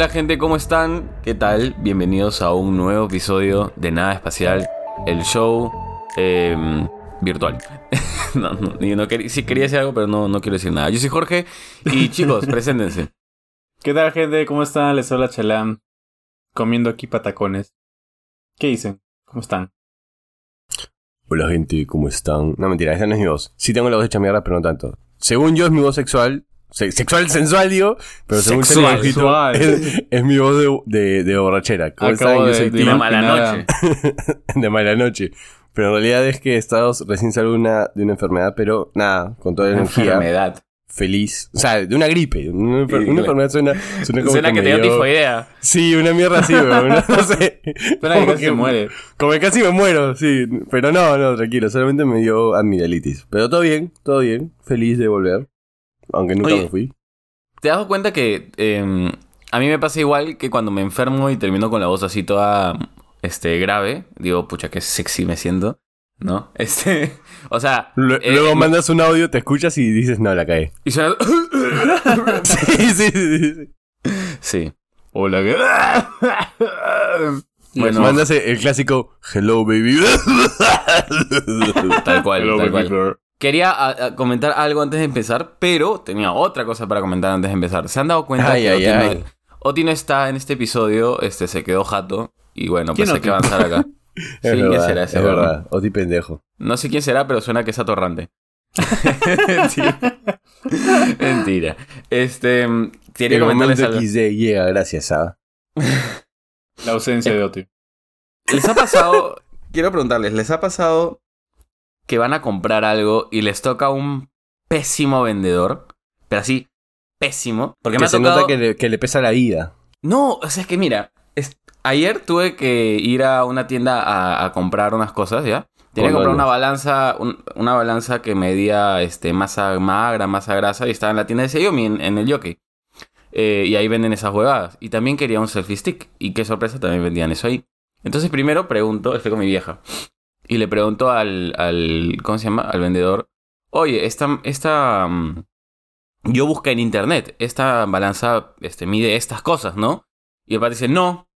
Hola gente, ¿cómo están? ¿Qué tal? Bienvenidos a un nuevo episodio de Nada Espacial, el show em, virtual. no, no, no quería, sí quería decir algo, pero no, no quiero decir nada. Yo soy Jorge y chicos, preséntense. ¿Qué tal, gente? ¿Cómo están? Les habla Chalam, comiendo aquí patacones. ¿Qué dicen? ¿Cómo están? Hola gente, ¿cómo están? No, mentira, esa no es mi voz. Sí tengo la voz hecha mierda, pero no tanto. Según yo es mi voz sexual. Se- sexual, sensual, digo. Pero según Sexual. Dibujito, es, es mi voz de, de, de borrachera. ¿Cómo Acabo saben? Yo de- soy de mala noche. de mala noche. Pero en realidad es que he estado recién salgo de una, de una enfermedad, pero nada, con toda la energía, Enfermedad. feliz. O sea, de una gripe. Una, enfer- enfermedad suena, suena como Suena que me te dio dio- tifoidea. Sí, una mierda así, weón. No, no sé. Espera, que Como casi se muere. Como que casi me muero, sí. Pero no, no, tranquilo. Solamente me dio amigdalitis. Pero todo bien, todo bien. Feliz de volver. Aunque nunca Oye. me fui. ¿Te das cuenta que em, a mí me pasa igual que cuando me enfermo y termino con la voz así toda este, grave? Digo, pucha, qué sexy me siento. ¿No? Este. O sea. Eh, Luego mandas un audio, te escuchas y dices, no, la cae. Y suena. sí, sí, sí, sí. sí. Hola, ¿qué? Bueno, Mandas el, el clásico, hello, baby. tal cual, Hello, tal baby cual. Quería a- a comentar algo antes de empezar, pero tenía otra cosa para comentar antes de empezar. ¿Se han dado cuenta Ay, que ay, Oti, ay. No, Oti no está en este episodio? Este se quedó jato. Y bueno, ¿Quién pues hay Oti? que avanzar acá. Es Sí, ¿quién verdad, será ese es verdad. Oti pendejo. No sé quién será, pero suena que es atorrante. Mentira. Mentira. Este. Quería El comentarles momento algo. XD llega gracias a... La ausencia de Oti. ¿Les ha pasado? quiero preguntarles, ¿les ha pasado que van a comprar algo y les toca un pésimo vendedor? Pero así, pésimo. Porque me ha se tocado. nota que le, que le pesa la vida. No, o sea, es que mira, es- ayer tuve que ir a una tienda a, a comprar unas cosas, ¿ya? Tenía que comprar una balanza, un- una balanza que medía este, masa magra, masa grasa, y estaba en la tienda de Xiaomi, en, en el Jockey. Eh, y ahí venden esas huevadas. Y también quería un selfie stick. Y qué sorpresa, también vendían eso ahí. Entonces primero pregunto, estoy con mi vieja. Y le pregunto al, al ¿cómo se llama? Al vendedor. Oye, esta, esta, mm, yo busqué en internet, esta balanza este, mide estas cosas, ¿no? Y el padre dice, no,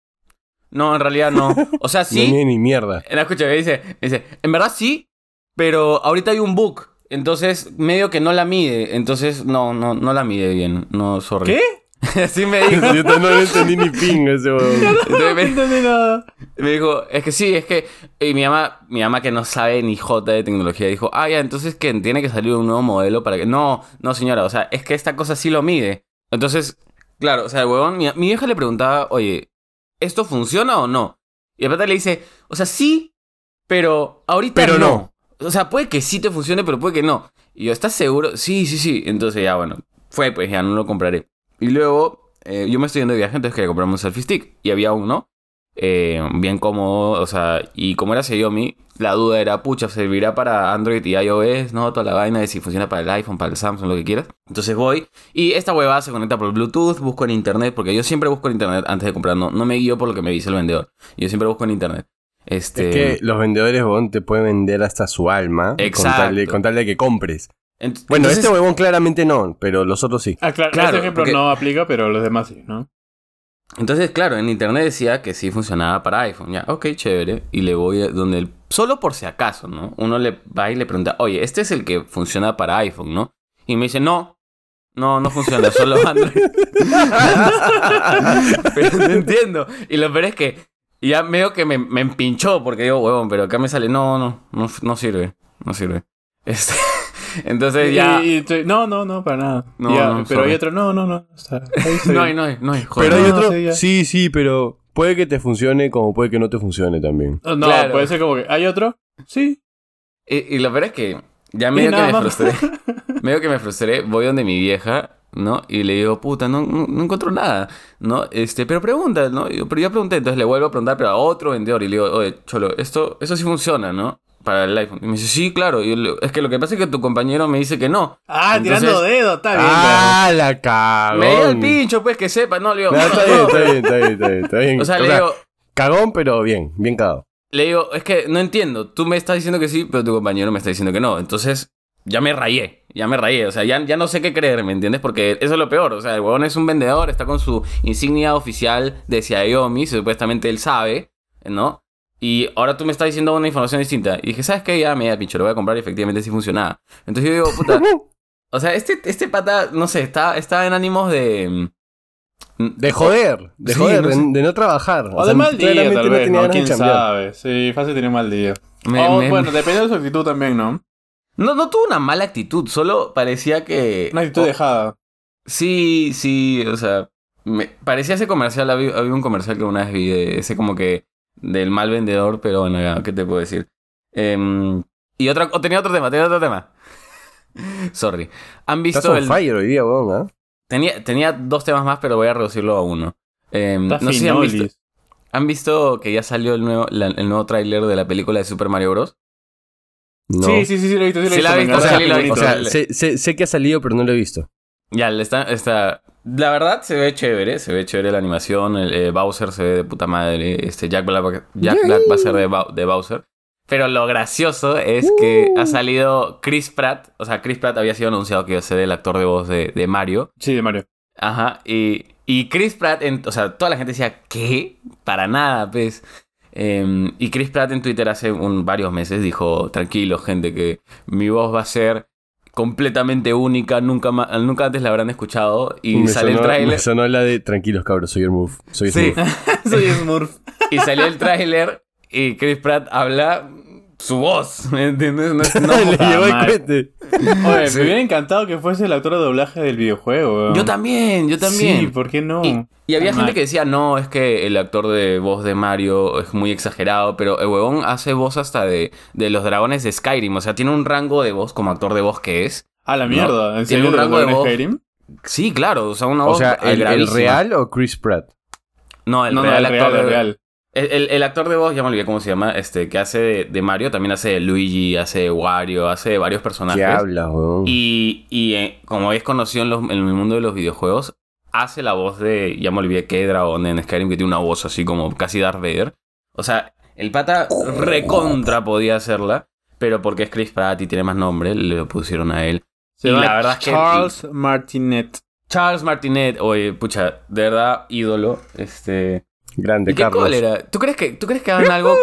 no, en realidad no. O sea, No sí. mide ni mierda. No, escucha, me dice, me dice, en verdad sí, pero ahorita hay un bug. Entonces, medio que no la mide. Entonces, no, no, no la mide bien. No, sorry. ¿Qué? Así me dijo. Yo no entendí ni ping ese. Entonces me- entendí nada. me dijo, es que sí, es que. Y mi mamá, mi mamá que no sabe ni jota de tecnología, dijo, ah, ya, entonces que tiene que salir un nuevo modelo para que. No, no, señora, o sea, es que esta cosa sí lo mide. Entonces, claro, o sea, el huevón, mi, mi vieja le preguntaba, oye, ¿esto funciona o no? Y el pata le dice, o sea, sí, pero ahorita Pero no. no. O sea, puede que sí te funcione, pero puede que no. Y yo, ¿estás seguro? Sí, sí, sí. Entonces ya, bueno, fue, pues ya no lo compraré. Y luego, eh, yo me estoy yendo de viaje, entonces quería comprarme un selfie stick. Y había uno, eh, bien cómodo, o sea, y como era Xiaomi, la duda era, pucha, servirá para Android y iOS, ¿no? Toda la vaina de si funciona para el iPhone, para el Samsung, lo que quieras. Entonces voy, y esta huevada se conecta por Bluetooth, busco en internet, porque yo siempre busco en internet antes de comprar, no, no me guío por lo que me dice el vendedor. Yo siempre busco en internet. Este... Es que los vendedores, huevón, te pueden vender hasta su alma. Exacto. Con tal, de, con tal de que compres. Ent- Bueno, entonces- este huevón claramente no, pero los otros sí. Ah, claro, Claro, este ejemplo porque- no aplica, pero los demás sí, ¿no? Entonces, claro, en internet decía que sí funcionaba para iPhone. Ya, ok, chévere. Y le voy a donde el... Solo por si acaso, ¿no? Uno le va y le pregunta, oye, este es el que funciona para iPhone, ¿no? Y me dice, no, no, no funciona, solo Android. pero no entiendo. Y lo peor es que ya medio que me, me empinchó porque digo, huevón, pero acá me sale, no, no, no, no sirve, no sirve. Este... Entonces ya... Y- no, no, no, para nada. No, Ya, no, pero sorry. hay otro, no, no, no. Está, No hay, no hay, no hay. joder. Pero hay No, otro. sí. Sí, sí, pero puede que te funcione como puede que no te funcione también. No, no, Claro. puede ser como que, ¿hay otro? Sí. Y, y lo peor es que ya medio que me más. frustré. medio que me frustré, voy donde mi vieja, ¿no? Y le digo, puta, no, no, no encuentro nada, ¿no? Este, pero pregunta, ¿no? Yo, pero ya pregunté, entonces le vuelvo a preguntar, pero a otro vendedor. Y le digo, oye, Cholo, esto, eso sí funciona, ¿no? Para el iPhone. Y me dice, sí, claro. Y yo le- es que lo que pasa es que tu compañero me dice que no. Ah, Entonces- tirando dedo, está bien. ¡Ah, la cagón! Me dio el pincho, pues, que sepa. No, le digo, No, está bien, está bien, está bien, está bien, está bien. O sea, le digo, cagón, pero bien, bien cagado. Le digo, es que no entiendo. Tú me estás diciendo que sí, pero tu compañero me está diciendo que no. Entonces, ya me rayé. Ya me rayé, o sea, ya, ya no sé qué creer, ¿me entiendes? Porque eso es lo peor, o sea, el huevón es un vendedor, está con su insignia oficial de Xiaomi, supuestamente él sabe, ¿no? Y ahora tú me estás diciendo una información distinta. Y dije, ¿sabes qué? Ya me da pincho, lo voy a comprar y efectivamente sí funcionaba. Entonces yo digo, puta, o sea, este, este pata, no sé, está, está en ánimos de... mm, De joder, de Sí, joder, no de, sé. de no trabajar. O de mal día, tal no vez, tenía ¿no? de ¿Quién sabe? Sí, fácil tenía un mal día. Me- O, me- bueno, depende de su actitud también, ¿no? No, no tuvo una mala actitud, solo parecía que... Una actitud o- dejada. Sí, sí, o sea, me parecía ese comercial, había, había un comercial que una vez vi, de ese como que del mal vendedor, pero bueno, ya, ¿qué te puedo decir? Em, y otra, o tenía otro tema, tenía otro tema. Sorry. ¿Han visto el... fire hoy día, weón, ¿ah? Tenía, tenía dos temas más, pero voy a reducirlo a uno. Em, no sé si han visto. ¿han visto que ya salió el nuevo, la- el nuevo tráiler de la película de Super Mario Bros? No. Sí, sí, sí, sí, lo he visto. Sí, lo he Sí, la visto. he visto, sí, la he bonito. O sea, le- sé, sé- sé que ha salido, pero no lo he visto. Ya, le está, está... La verdad se ve chévere, se ve chévere la animación, el, eh, Bowser se ve de puta madre, este Jack Black, Jack Black va a ser de, de Bowser. Pero lo gracioso es que ha salido Chris Pratt, o sea, Chris Pratt había sido anunciado que iba a ser el actor de voz de, de Mario. Sí, de Mario. Ajá, y, y Chris Pratt, en- o sea, toda la gente decía, ¿qué? Para nada, pues. Em, y Chris Pratt en Twitter hace un, varios meses dijo, tranquilo, gente, que mi voz va a ser completamente única, nunca, nunca antes la habrán escuchado. Y me sale el tráiler. Me sonó la de tranquilos, cabros, soy el move. Soy Sí, Smurf. Soy Smurf. y salió el tráiler y Chris Pratt habla su voz, ¿me entiendes? No, Le llegó el. Oye, Sí. me hubiera encantado que fuese el actor de doblaje del videojuego. yo también, yo también. Sí, ¿por qué no? Y, y había gente que decía, no, es que el actor de voz de Mario es muy exagerado, pero el huevón hace voz hasta de, de los dragones de Skyrim, o sea, tiene un rango de voz como actor de voz que es. A la mierda. ¿En tiene serio? un ¿De rango de voz. Skyrim? Sí, claro, o sea, una O voz sea, ¿el, real o Chris Pratt? No, el No, no, real el actor real, de el real. El, el- el actor de voz, ya me olvidé cómo se llama, este, que hace de, de Mario, también hace de Luigi, hace de Wario, hace de varios personajes. ¿Qué weón? Y, y eh, como es conocido en, los- en el mundo de los videojuegos, hace la voz de, ya me olvidé qué dragón en Skyrim, que tiene una voz así como casi Darth Vader. O sea, el pata recontra podía hacerla, pero porque es Chris Pratt y tiene más nombre, le lo pusieron a él. Se Y la verdad es que- Charles Martinet. Charles Martinet, oye, pucha, de verdad, ídolo, este... Grande, ¿Y qué Carlos. cólera? ¿Tú crees que, ¿tú crees que hagan algo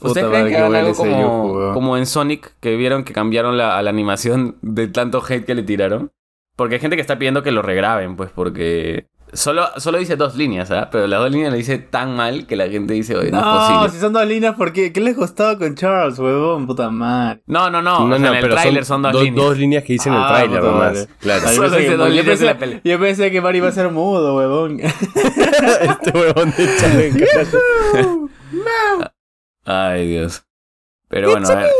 ¿Ustedes creen que hagan algo como, weón. como en Sonic, que vieron que cambiaron la, a la animación de tanto hate que le tiraron? Porque hay gente que está pidiendo que lo regraben, pues, porque solo, solo dice dos líneas, ¿ah? Pero las dos líneas le dice tan mal que la gente dice, oye, no, es No, posible. si son dos líneas, ¿por qué? ¿Qué les costaba con Charles, huevón? Puta madre. No, no, no, No, o sea, no, en el tráiler son, dos do- líneas. dos líneas que dicen en Ah, el tráiler puta nomás. Claro. Ah, yo Solo pensé dice que- dos yo líneas en la pensé- peli. Yo pensé que Mario iba a ser mudo, huevón. este huevón de carajo. Ay, Dios. Pero bueno, a ver.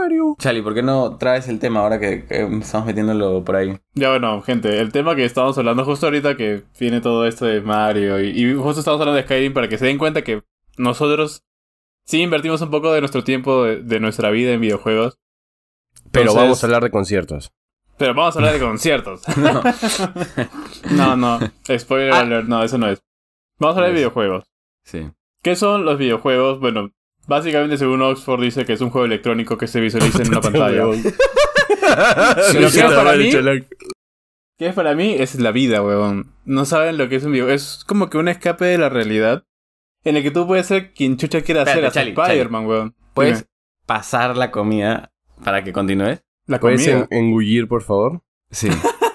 Mario. Chali, ¿por qué no traes el tema ahora que, que estamos metiéndolo por ahí? Ya bueno, gente, el tema que estábamos hablando justo ahorita que viene todo esto de Mario y, y justo estamos hablando de Skyrim para que se den cuenta que nosotros sí invertimos un poco de nuestro tiempo de, de nuestra vida en videojuegos. Pero vamos a hablar de conciertos. Pero vamos a hablar de conciertos. No. No, no, spoiler Ah. alert, no, eso no es. Vamos a hablar de videojuegos. Sí. ¿Qué son los videojuegos? Bueno, básicamente según Oxford dice que es un juego electrónico que se visualiza en una pantalla. Lo que es para mí- Chalac. ¿Qué es para mí? Es la vida, huevón. No saben lo que es un videojuego. Es como que un escape de la realidad en el que tú puedes ser quien chucha quiera ser. Hasta Spider-Man, huevón. ¿Puedes Dime, pasar la comida para que continúes? la ¿Puedes comida. en- engullir, por favor? Sí.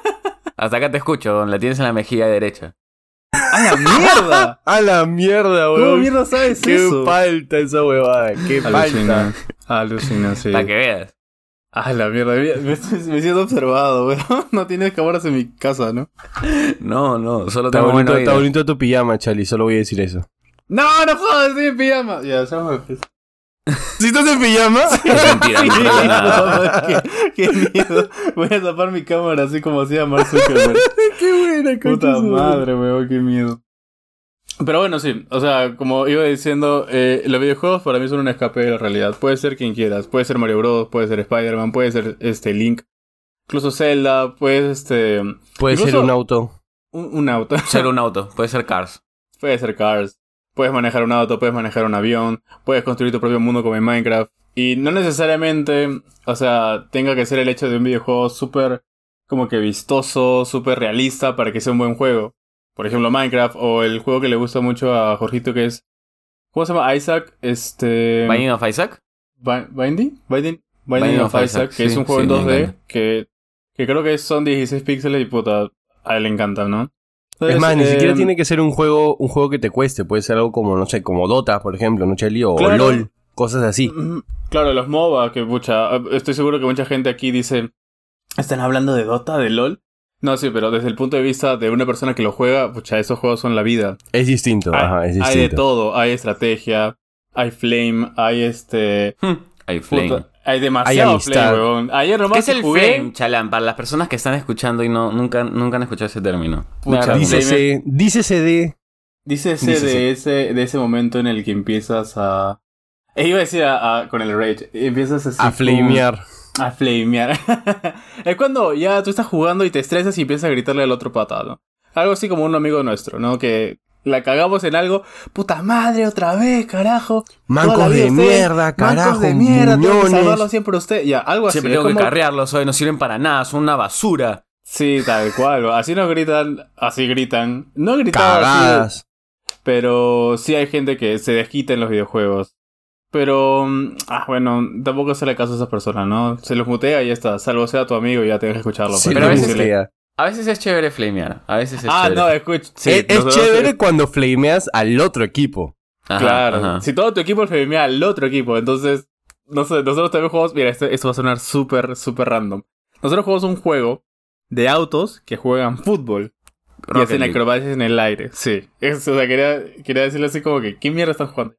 Hasta acá te escucho, la tienes en la mejilla derecha. ¡A la mierda! ¡A la mierda, ¿Cómo weón! mierda sabes ¡Qué eso? falta esa huevada! ¡Qué Alucina. falta! Alucina, sí. Para que veas. ¡A la mierda! Me, me siento observado, weón. No tienes cámaras en mi casa, ¿no? No, no, solo Está tengo bonito, está bonito tu pijama, Chali, solo voy a decir eso. ¡No, no jodas! Estoy en pijama. Ya, ya me pues. ¿Si estás en pijama? Mentira, Sí, no qué, qué miedo. Voy a tapar mi cámara así como hacía Mark Zuckerberg. ¡Qué buena, Puta madre, weón, qué miedo. Pero bueno, sí, o sea, como iba diciendo, eh, los videojuegos para mí son un escape de la realidad. Puede ser quien quieras, puede ser Mario Bros, puede ser Spider-Man, puede ser este Link, incluso Zelda, puede este Puede ser un auto. un, un auto, Ser un auto, puede ser Cars. puede ser Cars, puedes manejar un auto, puedes manejar un avión, puedes construir tu propio mundo como en Minecraft. Y no necesariamente, o sea, tenga que ser el hecho de un videojuego súper como que vistoso, súper realista para que sea un buen juego. Por ejemplo, Minecraft o el juego que le gusta mucho a Jorgito que es... ¿Cómo se llama? Isaac, este... Binding of Isaac. Bi- ¿Binding? Binding, Binding of, Isaac, que es un juego sí, en me 2D encanta. que, que creo que son 16 píxeles y puta, a él le encanta, ¿no? Entonces, Es más, ni eh, siquiera tiene que ser un juego, un juego que te cueste. Puede ser algo como, no sé, como Dota, por ejemplo, ¿no, Chelly? O Claro. LOL, cosas así. Mm, Claro, los MOBA, que pucha, estoy seguro que mucha gente aquí dice, ¿están hablando de Dota, de LOL? No, sí, pero desde el punto de vista de una persona que lo juega, pucha, esos juegos son la vida. Es distinto, Hay, ajá, es hay de distinto. todo, hay estrategia, hay flame, hay este... Hay flame. puta, hay demasiado flame, weón. Ayer nomás ¿Qué es el jugué- flame, Chalán? Para las personas que están escuchando y no nunca, nunca han escuchado ese término. Pucha, Dícese, dícese de... Dícese Dícese. de ese, de ese momento en el que empiezas a... Eh, iba a decir a, a- con el rage, empiezas así a como- flamear. A flamear. es cuando ya tú estás jugando y te estresas y empiezas a gritarle al otro pata, ¿no? Algo así como un amigo nuestro, ¿no? Que la cagamos en algo. Puta madre, otra vez, carajo. Mancos de mierda, carajo, Mancos de mierda, tengo que salvarlo siempre usted. Ya, algo así. Siempre tengo que carrearlos hoy, no sirven para nada, son una basura. Sí, tal cual. Así nos gritan, así gritan. No gritan así, pero sí hay gente que se desquita en los videojuegos. Pero, mm, ah, bueno, tampoco hacerle caso a esas personas, ¿no? Se los mutea y ya está. Salvo sea tu amigo y ya tienes que escucharlo. Sí, pero a veces mutea. A veces es chévere flamear, a veces es Ah, chévere. no, escucha. sí, es, chévere cuando flameas al otro equipo. Ajá, claro. ajá. Si todo tu equipo flamea al otro equipo, entonces. No sé, nosotros también jugamos. Mira, esto, esto va a sonar súper, súper random. Nosotros jugamos un juego de autos que juegan fútbol y hacen League. acrobacias en el aire. Sí. O sea, quería, quería decirle así como que, ¿qué mierda están jugando?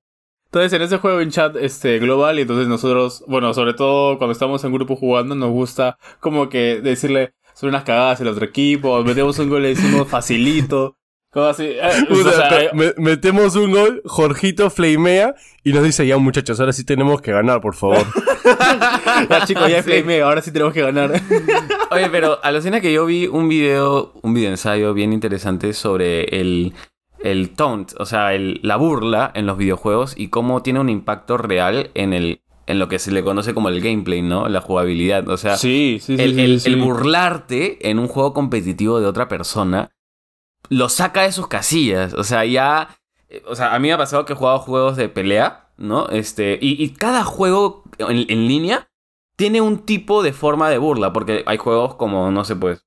Entonces, en ese juego en chat este, global, y entonces nosotros, bueno, sobre todo cuando estamos en grupo jugando, nos gusta como que decirle, son unas cagadas el otro equipo, metemos un gol y le decimos facilito, cosas así. Eh, o sea, Puta, eh, me- metemos un gol, Jorgito flamea y nos dice, ya muchachos, ahora sí tenemos que ganar, por favor. ya chicos, ya Sí. flameo, ahora sí tenemos que ganar. Oye, pero alucina que yo vi un video, un video ensayo bien interesante sobre el, el taunt, o sea, el- la burla en los videojuegos y cómo tiene un impacto real en el en lo que se le conoce como el gameplay, ¿no? La jugabilidad. O sea, sí, sí, el, el- el burlarte en un juego competitivo de otra persona lo saca de sus casillas. O sea, ya. eh, O sea, a mí me ha pasado que he jugado juegos de pelea, ¿no? Este. Y, y cada juego en, en línea tiene un tipo de forma de burla. Porque hay juegos como, no sé, pues.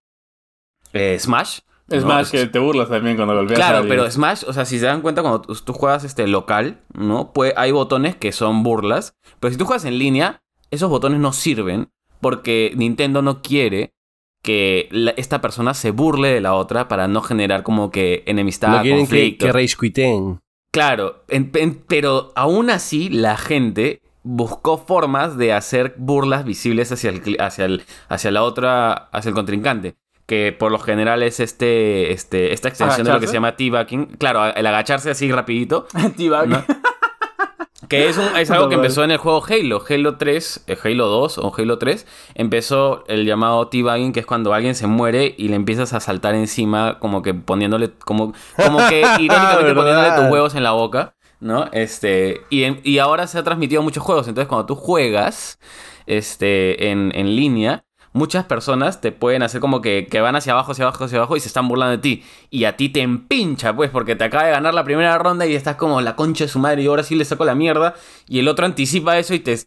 eh, Smash. Es ¿no? más que te burlas también cuando golpeas a Claro, alguien. pero Smash, o sea, si se dan cuenta cuando tú, juegas este local, ¿no? Pues hay botones que son burlas, pero si tú juegas en línea, esos botones no sirven porque Nintendo no quiere que la- esta persona se burle de la otra para no generar como que enemistad, no quieren que, conflicto. que rage quiten. Claro, en- en- pero aún así la gente buscó formas de hacer burlas visibles hacia el, hacia el, hacia la otra, hacia el contrincante. Que por lo general es este, este, esta extensión de lo que se llama teabacking. Claro, el agacharse así rapidito. T-Bag. ¿no? Que es, un- es algo que empezó en el juego Halo. Halo 3, eh, Halo 2 o Halo 3. Empezó el llamado teabagging, que es cuando alguien se muere y le empiezas a saltar encima, como que poniéndole, como, como que irónicamente poniéndole tus huevos en la boca. ¿No? Este. Y, en- y ahora se ha transmitido a muchos juegos. Entonces, cuando tú juegas este, en, en línea, muchas personas te pueden hacer como que, que van hacia abajo, hacia abajo, hacia abajo y se están burlando de ti. Y a ti te empincha, pues, porque te acaba de ganar la primera ronda y estás como la concha de su madre y ahora sí le saco la mierda. Y el otro anticipa eso y te,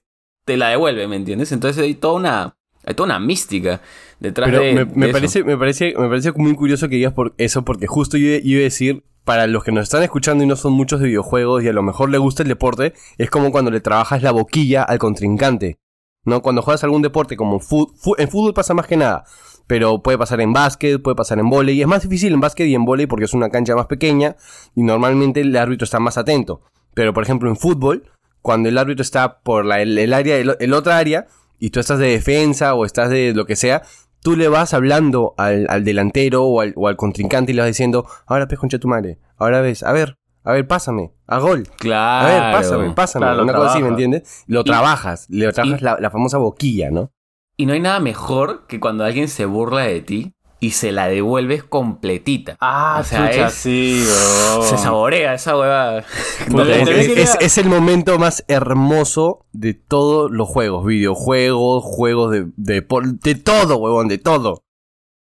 te la devuelve, ¿me entiendes? Entonces hay toda una, hay toda una mística detrás Pero de, me, de me eso. parece, me, parece, me parece muy curioso que digas por eso, porque justo yo iba a decir, para los que nos están escuchando y no son muchos de videojuegos y a lo mejor le gusta el deporte, es como cuando le trabajas la boquilla al contrincante. ¿No? Cuando juegas algún deporte como fu- en fútbol pasa más que nada. Pero puede pasar en básquet, puede pasar en vóley. Y es más difícil en básquet y en vóley porque es una cancha más pequeña y normalmente el árbitro está más atento. Pero por ejemplo en fútbol, cuando el árbitro está por la, el, área, el, el otra área, y tú estás de defensa o estás de lo que sea, tú le vas hablando al, delantero o al, contrincante y le vas diciendo, ahora pez concha tu madre, ahora ves, a ver, a ver, pásame, a gol. Claro. A ver, pásame, pásame. Claro, una cosa así, ¿me trabajas. entiendes? Lo Y- trabajas, le trabajas y- la, la famosa boquilla, ¿no? Y no hay nada mejor que cuando alguien se burla de ti y se la devuelves completita. Ah, O sea, chucha, es- sí, weón. Se saborea esa huevada. Es, te es- quería- es- es el momento más hermoso de todos los juegos. Videojuegos, juegos de, de, de todo, huevón, de todo.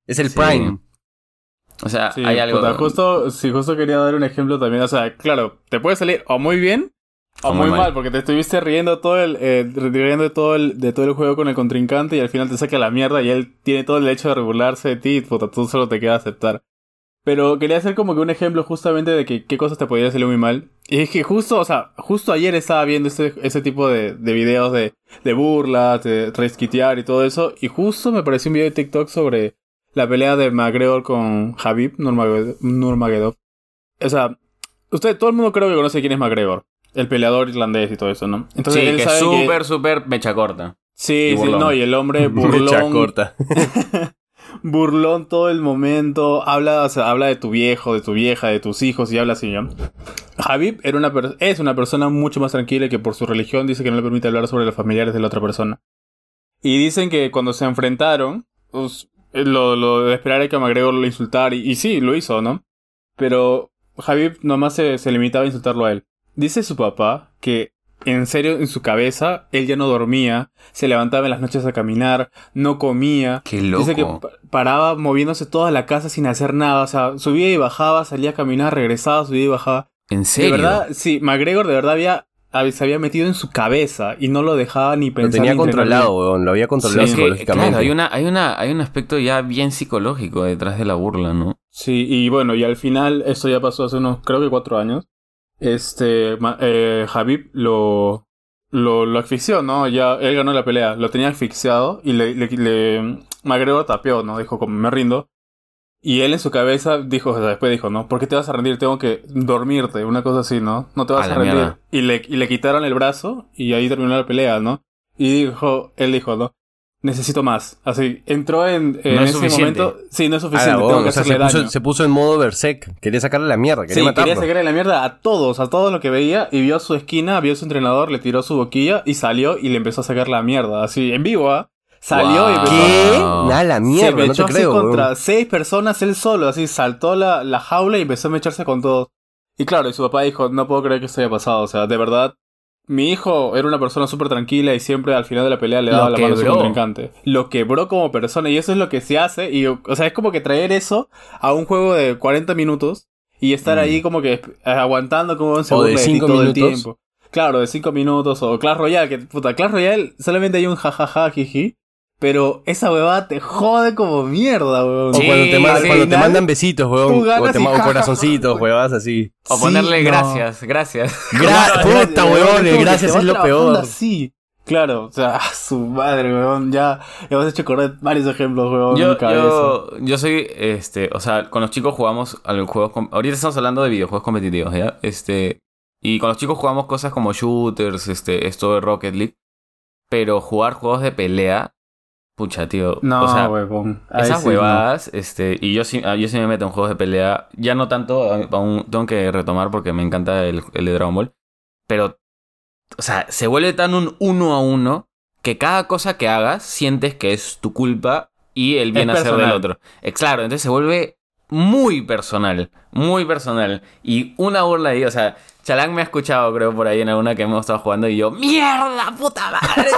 Es el Sí. Prime. O sea, Sí, hay algo. puta, justo, sí, justo quería dar un ejemplo también. O sea, claro, te puede salir o muy bien o, muy mal. porque te estuviste riendo todo el, eh, riendo de todo el, de todo el juego con el contrincante y al final te saca la mierda y él tiene todo el derecho de burlarse de ti, puta, tú solo te queda aceptar. Pero quería hacer como que un ejemplo justamente de que qué cosas te podrían salir muy mal. Y es que justo, o sea, justo ayer estaba viendo ese, ese tipo de, de videos de, de burlas, de resquitear y todo eso. Y justo me pareció un video de TikTok sobre la pelea de McGregor con Habib Nurmagomedov. O sea, usted, todo el mundo creo que conoce quién es McGregor. El peleador irlandés y todo eso, ¿no? Entonces Sí, él que es que- súper, súper mecha corta. Sí, y sí, no, y el hombre Mecha burlón, corta. burlón todo el momento, habla, o sea, habla de tu viejo, de tu vieja, de tus hijos y habla así, ¿no? Habib era una per- es una persona mucho más tranquila y que por su religión dice que no le permite hablar sobre los familiares de la otra persona. Y dicen que cuando se enfrentaron, pues, lo, lo de esperar era que McGregor lo insultara y, y sí, lo hizo, ¿no? Pero Habib nomás se, se limitaba a insultarlo a él. Dice su papá que en serio en su cabeza él ya no dormía, se levantaba en las noches a caminar, no comía, Qué loco. Dice que pa- paraba moviéndose toda la casa sin hacer nada. O sea, subía y bajaba, salía a caminar, regresaba, subía y bajaba. ¿En De serio? verdad, sí, McGregor de verdad había, hab- se había metido en su cabeza y no lo dejaba ni Lo pensar. tenía ni entrenar controlado, weón. Lo había controlado psicológicamente. claro, hay, una, hay, una, hay un aspecto ya bien psicológico detrás de la burla, ¿no? Sí, y bueno, y al final, esto ya pasó hace unos, creo que cuatro años. Este, eh, Habib lo, lo, lo asfixió, ¿no? Ya, él ganó la pelea, lo tenía asfixiado y le, le, le- McGregor tapeó, ¿no? Dijo, como me rindo. Y él en su cabeza dijo, o sea, después dijo, ¿no? ¿Por qué te vas a rendir? Tengo que dormirte, una cosa así, ¿no? No te vas A a, rendir. Y le, y le quitaron el brazo y ahí terminó la pelea, ¿no? Y dijo, él dijo, ¿no? Necesito más. Así, entró en, en No es ese suficiente. momento. Sí, no es suficiente. tengo que o sea, hacerle se, puso, daño. se puso en modo Berserk. Quería sacarle la mierda, quería Sí, matarlo. quería sacarle la mierda a todos, a todo lo que veía, y vio su esquina, vio a su entrenador, le tiró su boquilla y salió y le empezó a sacar la mierda, así, en vivo, ¿ah? Salió Wow. y empezó ¿Qué? Nada, la se mierda, no mechó te así creo, contra weón. seis personas él solo, así, saltó la, la jaula y empezó a mecharse con todos. Y claro, y su papá dijo, no puedo creer que esto haya pasado, o sea, de verdad, mi hijo era una persona súper tranquila y siempre al final de la pelea le Lo daba la mano a su contrincante. Lo quebró como persona y eso es lo que se hace, y, o sea, es como que traer eso a un juego de 40 minutos y estar Mm. ahí como que eh, aguantando como se O de burla ti cinco todo el minutos. tiempo. Claro, de 5 minutos o Clash Royale, que puta, Clash Royale solamente hay un jajaja, jiji. Pero esa huevada te jode como mierda, weón. O Sí, cuando, te, ma- sí. cuando te mandan besitos, weón. O, te y ma- o ja, ja, corazoncitos, huevadas así. O Sí, ponerle no. gracias, gracias. Gra- puta, gracias, weón, gracias te es lo peor. así. Claro, o sea, su madre, weón. Ya hemos hecho correr varios ejemplos, weón. en mi Yo, cabeza. yo, yo soy, este, o sea, con los chicos jugamos a los juegos, ahorita estamos hablando de videojuegos competitivos, ¿ya? Este, y con los chicos jugamos cosas como shooters, este, esto de Rocket League, pero jugar juegos de pelea, pucha, tío, No, o sea, huevón. Ahí esas sí, huevadas, este, y yo sí, ah, yo sí me meto en juegos de pelea, ya no tanto, aún tengo que retomar porque me encanta el, el de Dragon Ball, pero, o sea, se vuelve tan un uno a uno que cada cosa que hagas sientes que es tu culpa y el bien hacer del otro. Eh, claro, entonces se vuelve muy personal, muy personal. Y una burla ahí, o sea, Chalán me ha escuchado, creo, por ahí en alguna que hemos estado jugando y yo, ¡mierda, puta madre!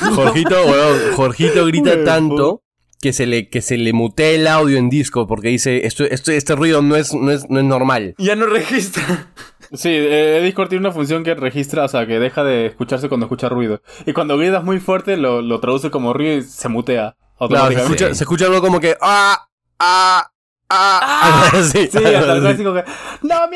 Jorgito, weón, Jorgito grita tanto que se le, que se le mutea el audio en disco porque dice, esto, esto, este ruido no es, no es, no es normal. ya no registra. Sí, eh, Discord tiene una función que registra, o sea, que deja de escucharse cuando escucha ruido. Y cuando gritas muy fuerte, lo, lo traduce como ruido y se mutea. Claro, se escucha, Sí. se escucha algo como que, ah, ah, ah, así, Sí, algo hasta el clásico que. ¡No,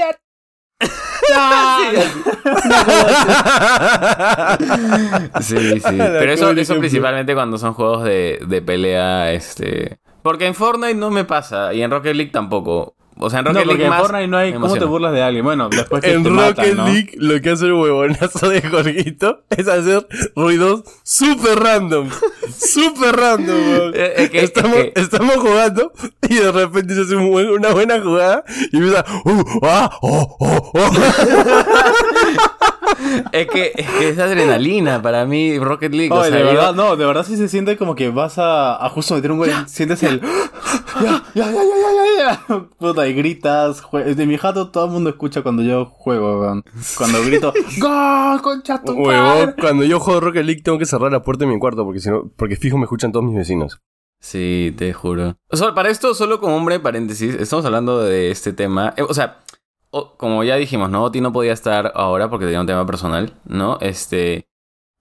Sí, sí. Pero eso, eso principalmente cuando son juegos de, de pelea, este... Porque en Fortnite no me pasa y en Rocket League tampoco. O sea, en Rocket League en más Fortnite no hay. ¿Cómo te burlas de alguien? Bueno, después que En te Rocket matan, ¿no? League lo que hace el huevonazo de Jorgito es hacer ruidos super random. Super random, weón. Eh, es que- es estamos, que- estamos jugando y de repente se hace un buen- una buena jugada y empieza, uh, ah, oh, oh, oh. es, que, es que es adrenalina para mí, Rocket League. o Oye, sea, de yo- verdad, no, de verdad sí se siente como que vas a, a justo meter un gol sientes el... ya, ya, ya, ya, ya, ya, ya. Puta, y gritas. jue- De mi jato todo el mundo escucha cuando yo juego, weón. Cuando grito, ¡Gol, concha tu cuando yo juego Rocket League tengo que cerrar la puerta de mi cuarto porque si no, porque fijo me escuchan todos mis vecinos. Sí, te juro. O sea, para esto, solo como breve paréntesis, estamos hablando de este tema. Eh, O sea, como ya dijimos, ¿no? Oti no podía estar ahora porque tenía un tema personal, ¿no? Este.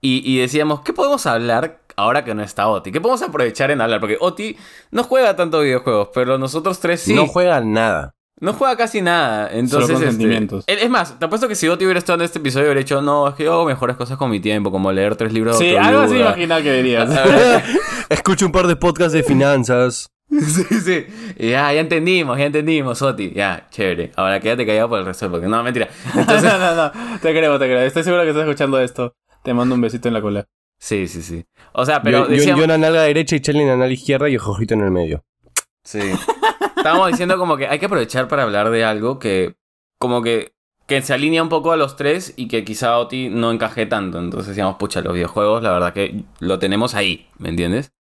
Y, y decíamos, ¿qué podemos hablar ahora que no está Oti? ¿Qué podemos aprovechar en hablar? Porque Oti no juega tanto videojuegos, pero nosotros tres sí. No juega nada. No juega casi nada. Entonces, con este, sentimientos. es es más, te apuesto que si Oti hubiera estado en este episodio, hubiera dicho, no, es que yo hago mejores cosas con mi tiempo, como leer tres libros de Sí, algo así autoayuda". imagina que dirías. Escucho un par de podcasts de finanzas. Sí, sí. Ya, ya entendimos, ya entendimos, Oti. Ya, chévere. Ahora quédate callado por el resto, porque no, mentira. Entonces, no, no, no, te creo, te creo. Estoy seguro que estás escuchando esto. Te mando un besito en la cola. sí, sí, sí. O sea, pero yo, yo- decíamos... yo en la nalga derecha y Charlie en la nalga izquierda y Jojito en el medio. Sí. Estábamos diciendo como que hay que aprovechar para hablar de algo que, como que, que se alinea un poco a los tres y que quizá Oti no encaje tanto. Entonces decíamos, pucha, los videojuegos, la verdad que lo tenemos ahí, ¿me entiendes?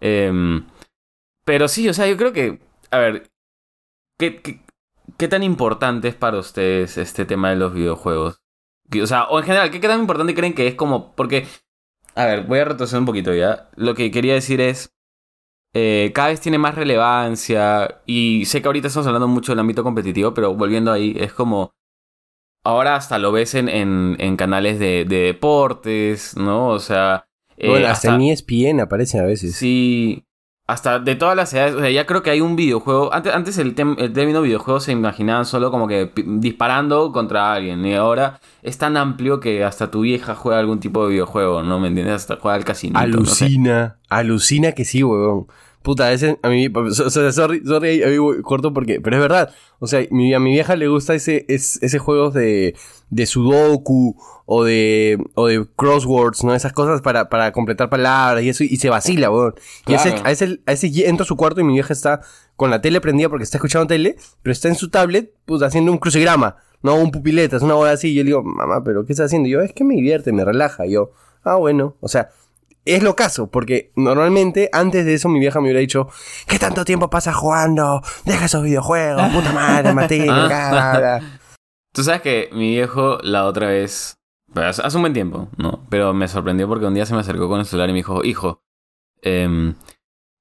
Em, pero sí, o sea, yo creo que, a ver, ¿qué, qué, qué tan importante es para ustedes este tema de los videojuegos? O sea, o en general, ¿qué, qué tan importante creen que es como, porque, a ver, voy a retroceder un poquito ya. Lo que quería decir es, eh, cada vez tiene más relevancia y sé que ahorita estamos hablando mucho del ámbito competitivo, pero volviendo ahí, es como... Ahora hasta lo ves en, en, en canales de, de deportes, ¿no? O sea... eh, bueno, hasta, en ESPN aparecen a veces. Sí, hasta de todas las edades, o sea, ya creo que hay un videojuego. Antes, antes el, el término videojuego se imaginaban solo como que disparando contra alguien. Y ahora es tan amplio que hasta tu vieja juega algún tipo de videojuego, ¿no? ¿Me entiendes? Hasta juega al casino. Alucina, alucina que sí, huevón. Puta, a veces a mí, o sea, sorry, sorry, ahí voy corto porque, pero es verdad. O sea, mi- a mi vieja le gusta ese, es- ese juego de, de sudoku o de, o de crosswords, ¿no? Esas cosas para, para completar palabras y eso, y se vacila, weón. Y a Claro. a veces, a ye- entro a su cuarto y mi vieja está con la tele prendida porque está escuchando tele, pero está en su tablet, pues haciendo un crucigrama, no un pupileta, es una boda así. Y yo le digo, mamá, ¿pero qué está haciendo? Y yo, es que me divierte, me relaja. Y yo, ah, bueno, o sea, es lo caso, porque normalmente antes de eso mi vieja me hubiera dicho, ¿qué tanto tiempo pasas jugando? Deja esos videojuegos, puta madre, Mateo, Ah. cara. Tú sabes que mi viejo la otra vez, pero hace un buen tiempo, ¿no? Pero me sorprendió porque un día se me acercó con el celular y me dijo, hijo, em,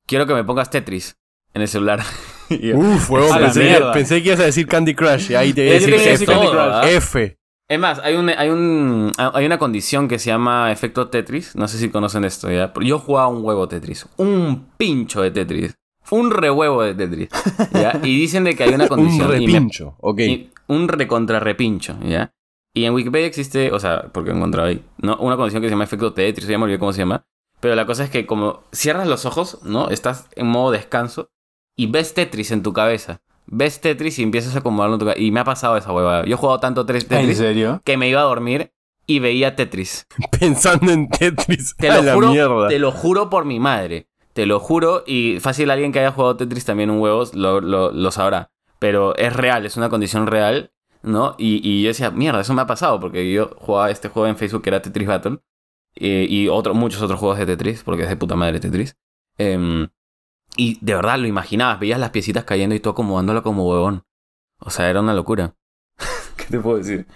quiero que me pongas Tetris en el celular. Uf, la pensé, pensé que ibas a decir Candy Crush, y ahí te iba a decir F. Candy Crush. F. Es más, hay, un, hay, un, hay una condición que se llama efecto Tetris. No sé si conocen esto ya. Yo jugaba un huevo Tetris. Un pincho de Tetris. Un rehuevo de Tetris. ¿ya? Y dicen de que hay una Un condición. me- repincho, ok. y un recontra repincho, ¿ya? Y en Wikipedia existe, o sea, porque encontrado ahí, ¿no? Una condición que se llama efecto Tetris, ya me olvidé cómo se llama. Pero la cosa es que como cierras los ojos, ¿no? Estás en modo descanso y ves Tetris en tu cabeza. Ves Tetris y empiezas a acomodarlo en tu cabeza. Y me ha pasado esa huevada. Yo he jugado tanto tres ¿En Tetris serio? que me iba a dormir y veía Tetris. Pensando en Tetris. Te lo la juro, mierda. te lo juro por mi madre. Te lo juro. Y fácil alguien que haya jugado Tetris también un huevo lo, lo, lo sabrá. Pero es real, es una condición real, ¿no? Y, y yo decía, mierda, eso me ha pasado. Porque yo jugaba este juego en Facebook que era Tetris Battle. eh, y otro, muchos otros juegos de Tetris, porque es de puta madre Tetris. Em, y de verdad lo imaginabas, veías las piecitas cayendo y tú acomodándolo como huevón. O sea, era una locura. ¿Qué te puedo decir?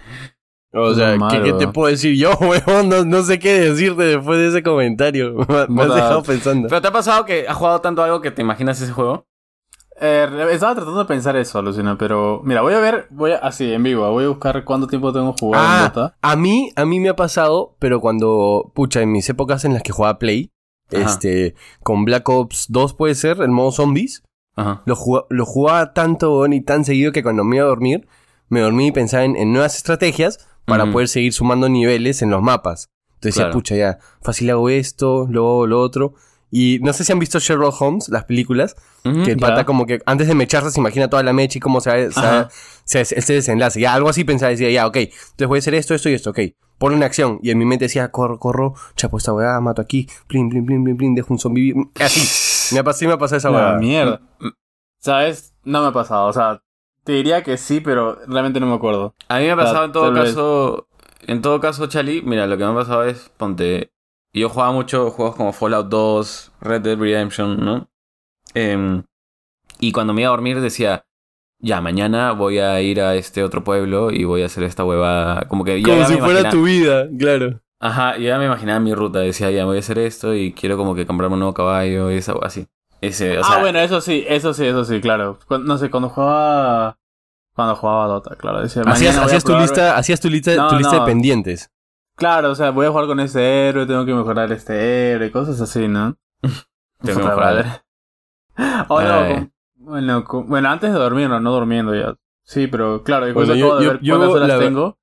O sea, ¿qué, te puedo decir yo, huevón? No, no sé qué decirte después de ese comentario. Me, me has dejado pensando. ¿Pero te ha pasado que has jugado tanto algo que te imaginas ese juego? Eh, estaba tratando de pensar eso, Lucina, pero mira, voy a ver, voy a, así, en vivo, voy a buscar cuánto tiempo tengo jugado en Ah, Dota. a mí, a mí me ha pasado, pero cuando, pucha, en mis épocas en las que jugaba Play, Ajá. este, con Black Ops 2 puede ser, el modo zombies, Ajá. lo, juga- lo jugaba tanto y tan seguido que cuando me iba a dormir, me dormí y pensaba en, en nuevas estrategias para poder seguir sumando niveles en los mapas. Entonces decía, Claro. pucha, ya, fácil hago esto, luego lo otro. Y no sé si han visto Sherlock Holmes, las películas, que el pata como que antes de mecharse se imagina toda la mecha y cómo se va, se va- Ajá. se- este desenlace. Ya, algo así pensaba, decía, ya, ok, entonces voy a hacer esto, esto y esto, ok. Ponle una acción. Y en mi mente decía, corro, corro, chapo esta weá, mato aquí, plin, plin, plin, plin, plin, dejo un zombie. vi- Así. Me ha pasado, sí me ha pasado esa weá. mierda. ¿Sabes? No me ha pasado, o sea, te diría que sí, pero realmente no me acuerdo. A mí me ha pasado en todo vez. caso. en todo caso, Chali, mira, lo que me ha pasado es, ponte, yo jugaba mucho juegos como Fallout 2, Red Dead Redemption, ¿no? Em, y cuando me iba a dormir decía, ya, mañana voy a ir a este otro pueblo y voy a hacer esta huevada. Como que yo Como ya si me fuera imagina- tu vida, claro. Ajá, yo ya me imaginaba mi ruta. Decía, ya, voy a hacer esto y quiero como que comprarme un nuevo caballo y esa así. Ese, o sea, ah, bueno, eso sí, eso sí, eso sí, claro. No sé, cuando jugaba. Cuando jugaba Dota, claro. Decía, Hacías, hacías tu lista, hacías tu lista, No, tu lista no. de pendientes. Claro, o sea, voy a jugar con este héroe, tengo que mejorar este héroe, cosas así, ¿no? Tengo que mejorar. Oh, no, bueno, bueno, antes de dormir, no, no durmiendo ya. Sí, pero claro, después Bueno, yo- acabo de yo- ver yo cuántas horas la- tengo.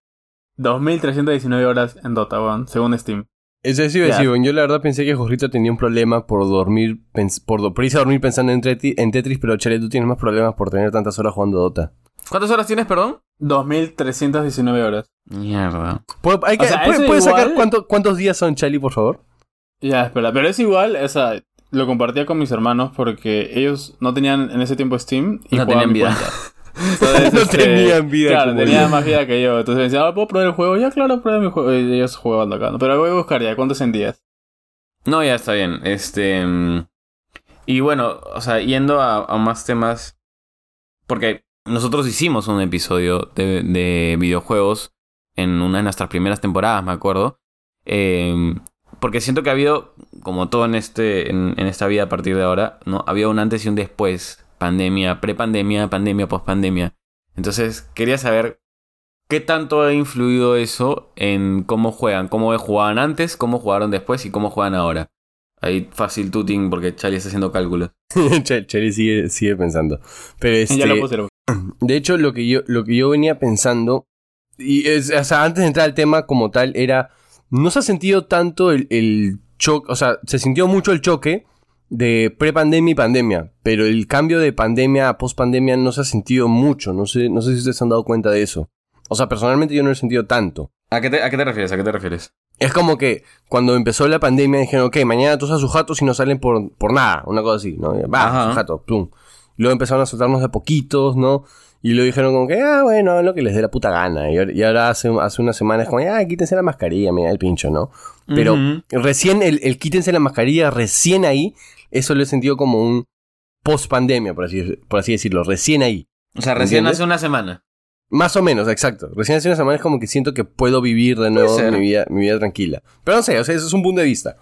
2319 horas en Dota, weón, según Steam. Eso sí iba a Ya. decir, bueno, yo la verdad pensé que Jorrito tenía un problema por dormir, por, do- por irse a dormir pensando en, en Tetris, pero Chale, tú tienes más problemas por tener tantas horas jugando Dota. ¿Cuántas horas tienes, perdón? 2319 horas. Mierda. ¿Puedo- hay que- O sea, ¿puede- eso ¿Puedes sacar cuánto- cuántos días son, Chali, por favor? Ya, espera, pero es igual, o sea, lo compartía con mis hermanos porque ellos no tenían en ese tiempo Steam y No tenían vida. Entonces, No este, tenían vida Claro, tenían más vida que yo. Entonces me decían, ah, ¿puedo probar el juego? Ya, claro, prueba mi juego. Y ellos jugaban acá. ¿no? Pero voy a buscar ya, ¿cuántos en días? No, ya está bien. Este. mm, Y bueno, o sea, yendo a, a más temas. Porque nosotros hicimos un episodio de, de videojuegos en una de nuestras primeras temporadas, me acuerdo. Eh, porque siento que ha habido, como todo en, este, en, en esta vida a partir de ahora, ¿no? Había un antes y un después. Pandemia, prepandemia, pandemia, pospandemia. Entonces, quería saber qué tanto ha influido eso en cómo juegan, cómo jugaban antes, cómo jugaron después y cómo juegan ahora. Ahí fácil tuting porque Charlie está haciendo cálculos. Ch- Chale sigue, sigue pensando. Pero este, Ya lo puse. lo puse. De hecho, lo que yo, lo que yo venía pensando, y es, o sea, antes de entrar al tema como tal, era, no se ha sentido tanto el, el choque, o sea, se sintió mucho el choque de pre-pandemia y pandemia, pero el cambio de pandemia a post-pandemia no se ha sentido mucho, no sé, no sé si ustedes se han dado cuenta de eso. O sea, personalmente yo no lo he sentido tanto. ¿A qué te, a qué te refieres? ¿A qué te refieres? Es como que cuando empezó la pandemia dijeron, ok, mañana todos a sus jatos y no salen por, por nada, una cosa así, ¿no? Va, sus jatos, plum. Luego empezaron a soltarnos de poquitos, ¿no? Y luego dijeron como que, ah, bueno, lo que les dé la puta gana. Y, ahora- y ahora hace, hace unas semanas como, ah, quítense la mascarilla, mira el pincho, ¿no? Pero recién el, el quítense la mascarilla, recién ahí, eso lo he sentido como un post-pandemia, por así, por así decirlo, recién ahí. O sea, recién ¿Entiendes? hace una semana. Más o menos, exacto. Recién hace una semana es como que siento que puedo vivir de nuevo mi vida, mi vida tranquila. Pero no sé, o sea, eso es un punto de vista.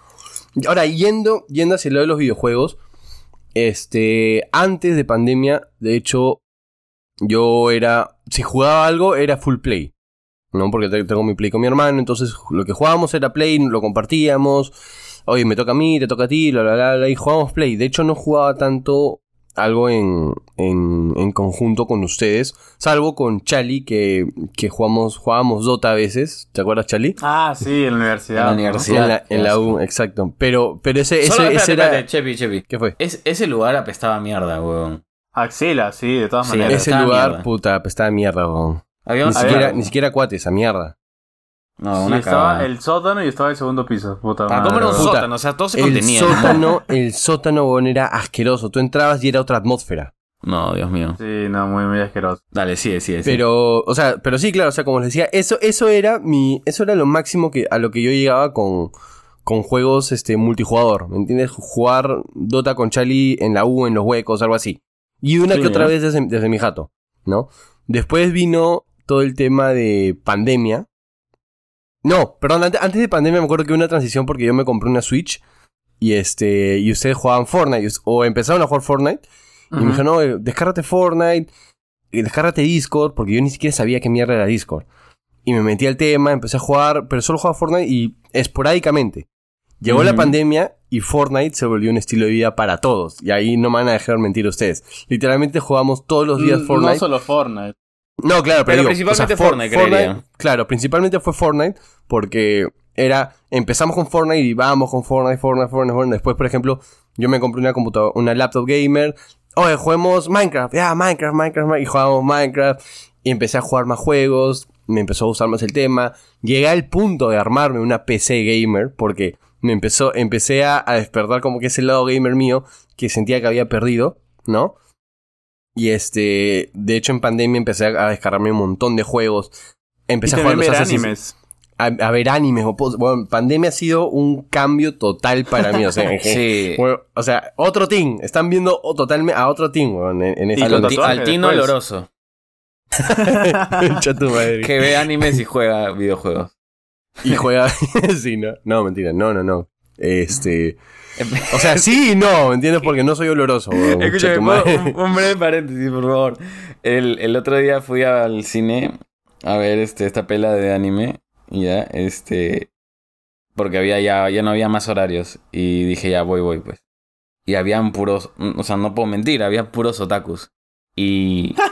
Ahora, yendo, yendo hacia el lado de los videojuegos, este, antes de pandemia, de hecho, yo era, si jugaba algo, era full play. ¿No? Porque te- tengo mi play con mi hermano, entonces lo que jugábamos era play, lo compartíamos. Oye, me toca a mí, te toca a ti, bla, bla, bla, bla, y jugábamos play. De hecho, no jugaba tanto algo en, en, en conjunto con ustedes, salvo con Chali, que, que jugamos, jugábamos Dota a veces. ¿Te acuerdas, Chali? Ah, sí, en la universidad. En la ¿no? universidad. en la, en la U, exacto. Pero, pero ese, ese, Solo, ese espérate, era. espérate, Chepi, Chepi. ¿Qué fue? Es, ese lugar apestaba a mierda, weón. Axila, sí, de todas Sí, maneras. Ese estaba lugar, mierda. puta, apestaba a mierda, weón. Había Ni siquiera, ni siquiera cuates, a mierda. No, Sí, una estaba cagada. el sótano y estaba el segundo piso. Puta Para madre, comer un. Puta, sótano, o sea, todo se El contenía. sótano, el sótano, weón, era asqueroso. Tú entrabas y era otra atmósfera. No, Dios mío. Sí, no, muy, muy asqueroso. Dale, sigue, sigue. sigue. Pero, o sea, pero sí, claro, o sea, como les decía, eso, eso era mi, eso era lo máximo que, a lo que yo llegaba con, con juegos, este, multijugador, ¿me entiendes? Jugar Dota con Charlie en la U, en los huecos, algo así. Y una Sí, que otra vez desde, desde mi jato, ¿no? Después vino todo el tema de pandemia. No, perdón, antes, de pandemia me acuerdo que hubo una transición porque yo me compré una Switch y este, y ustedes jugaban Fortnite, o empezaron a jugar Fortnite, y me dijo, no, eh, descárgate Fortnite, eh, descárgate Discord, porque yo ni siquiera sabía qué mierda era Discord. Y me metí al tema, empecé a jugar, pero solo jugaba Fortnite y esporádicamente. Llegó la pandemia y Fortnite se volvió un estilo de vida para todos. Y ahí no me van a dejar mentir ustedes. Literalmente jugamos todos los días Fortnite. No solo Fortnite. No, claro, pero, Pero digo, principalmente o sea, For- Fortnite, creería. Claro, principalmente fue Fortnite porque era empezamos con Fortnite y vamos con Fortnite, Fortnite, Fortnite, Fortnite. Después, por ejemplo, yo me compré una computadora, una laptop gamer. Oye, juguemos Minecraft, ya Minecraft, Minecraft, Minecraft, y jugábamos Minecraft y empecé a jugar más juegos, me empezó a gustar más el tema. Llegué al punto de armarme una PC gamer porque me empezó empecé a, a despertar como que ese lado gamer mío que sentía que había perdido, ¿no? Y este, de hecho en pandemia empecé a a descargarme un montón de juegos. Y Empecé a jugar los animes. a, a ver animes. Bueno, pandemia ha sido un cambio total para mí. O sea, en gen- Sí. bueno, o sea otro team. Están viendo o- totalmente a otro team weón, en, en Y este con al después. oloroso. Que ve animes y juega videojuegos. Y juega. sí, no. No, mentira. No, no, no. Este. O sea, sí y no, ¿me entiendes? Porque no soy oloroso, Escúchame, tu ¿puedo- madre. un, un breve paréntesis, por favor. El, el otro día fui al cine a ver este, esta pela de anime. y Ya, este. Porque había ya, ya no había más horarios. Y dije, ya voy, voy, pues. Y habían puros. O sea, no puedo mentir, había puros otakus. Y.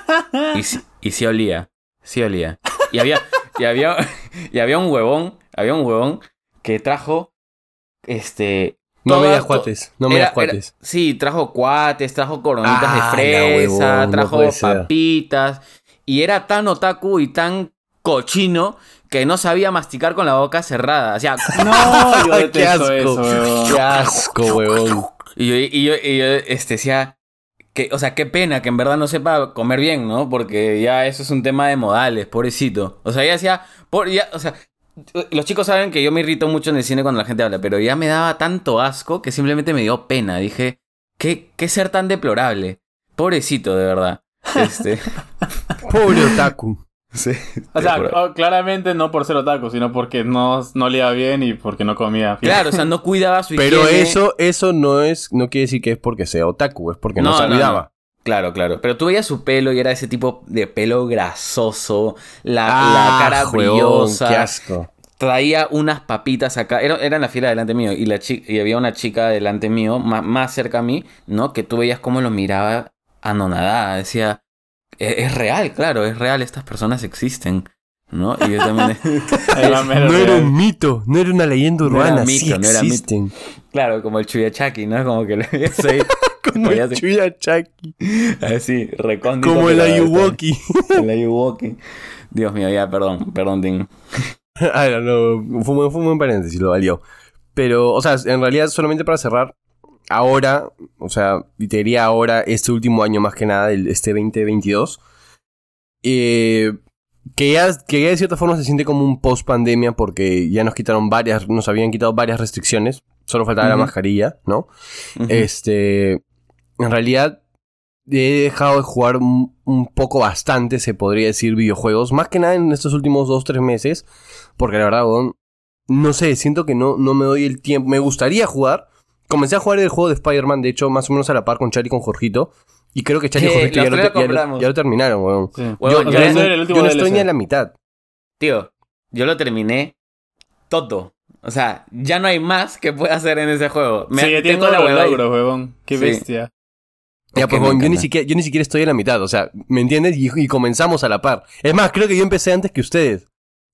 Y, sí- y sí olía. Sí olía. Y había. Y había. Y había un huevón. Había un huevón que trajo. Este. No me digas cuates. No me era- cuates. era- sí, trajo cuates, trajo coronitas Ah, de fresa, huevón, trajo papitas. Y era tan otaku y tan cochino que no sabía masticar con la boca cerrada. O sea, No, yo Qué detesto asco. eso, weón. Qué asco, huevón. y yo, y yo, y yo, este, decía, que, o sea, qué pena que en verdad no sepa comer bien, ¿no? Porque ya eso es un tema de modales, pobrecito. O sea, ya decía, por, ya, o sea, los chicos saben que yo me irrito mucho en el cine cuando la gente habla, pero ya me daba tanto asco que simplemente me dio pena. Dije, ¿qué, qué ser tan deplorable? Pobrecito, de verdad. Este, Pobre otaku. sí, O sea, oh, claramente no por ser otaku, sino porque no, no olía bien y porque no comía. Claro, o sea, no cuidaba su Pero higiene. eso, eso no es, no quiere decir que es porque sea otaku, es porque no, No, se no, cuidaba. Claro, claro. Pero tú veías su pelo y era ese tipo de pelo grasoso, la, Ah, la cara brillosa. Qué asco. traía unas papitas acá. Era, era en la fila delante mío. Y, la y había una chica delante mío, más, más cerca a mí, ¿no? Que tú veías cómo lo miraba anonadada. Decía, "E- es, real, claro, es real. Estas personas existen, ¿no? Y yo también... No era un mito, no era una leyenda No era urbana, mito, sí no era mito. existen. claro, como el Chuyachaki, ¿no? Como que lo veías ahí. Como el Chuyachaki. Así, recóndito. Como el Ayuwoki. El Ayuwoki. Dios mío, ya, perdón, perdón, Tim. Ah, no, no, fue, fue un buen paréntesis, lo valió. Pero, o sea, en realidad, solamente para cerrar, ahora, o sea, y te diría ahora, este último año más que nada, el, este 2022, eh, que, ya, que ya de cierta forma se siente como un post pandemia porque ya nos quitaron varias, nos habían quitado varias restricciones, solo faltaba la mascarilla, ¿no? Este, en realidad he dejado de jugar un, un poco bastante, se podría decir, videojuegos, más que nada en estos últimos dos, tres meses, porque la verdad, no sé, siento que no, no me doy el tiempo, me gustaría jugar, comencé a jugar el juego de Spider-Man, de hecho, más o menos a la par con Charlie y con Jorgito, y creo que Charlie y Jorgito ya lo, ya lo- ya lo terminaron, weón. Sí. Huevón, Yo, no, estoy en el último yo no DLC. estoy ni a la mitad. Tío, yo lo terminé todo. O sea, ya no hay más que pueda hacer en ese juego. Me sí, ya tengo la ahí. logros, huevón. Qué Sí. bestia. Ya, Es pues, yo, ni siquiera, yo ni siquiera estoy a la mitad, o sea, ¿me entiendes? Y, y comenzamos a la par. Es más, creo que yo empecé antes que ustedes.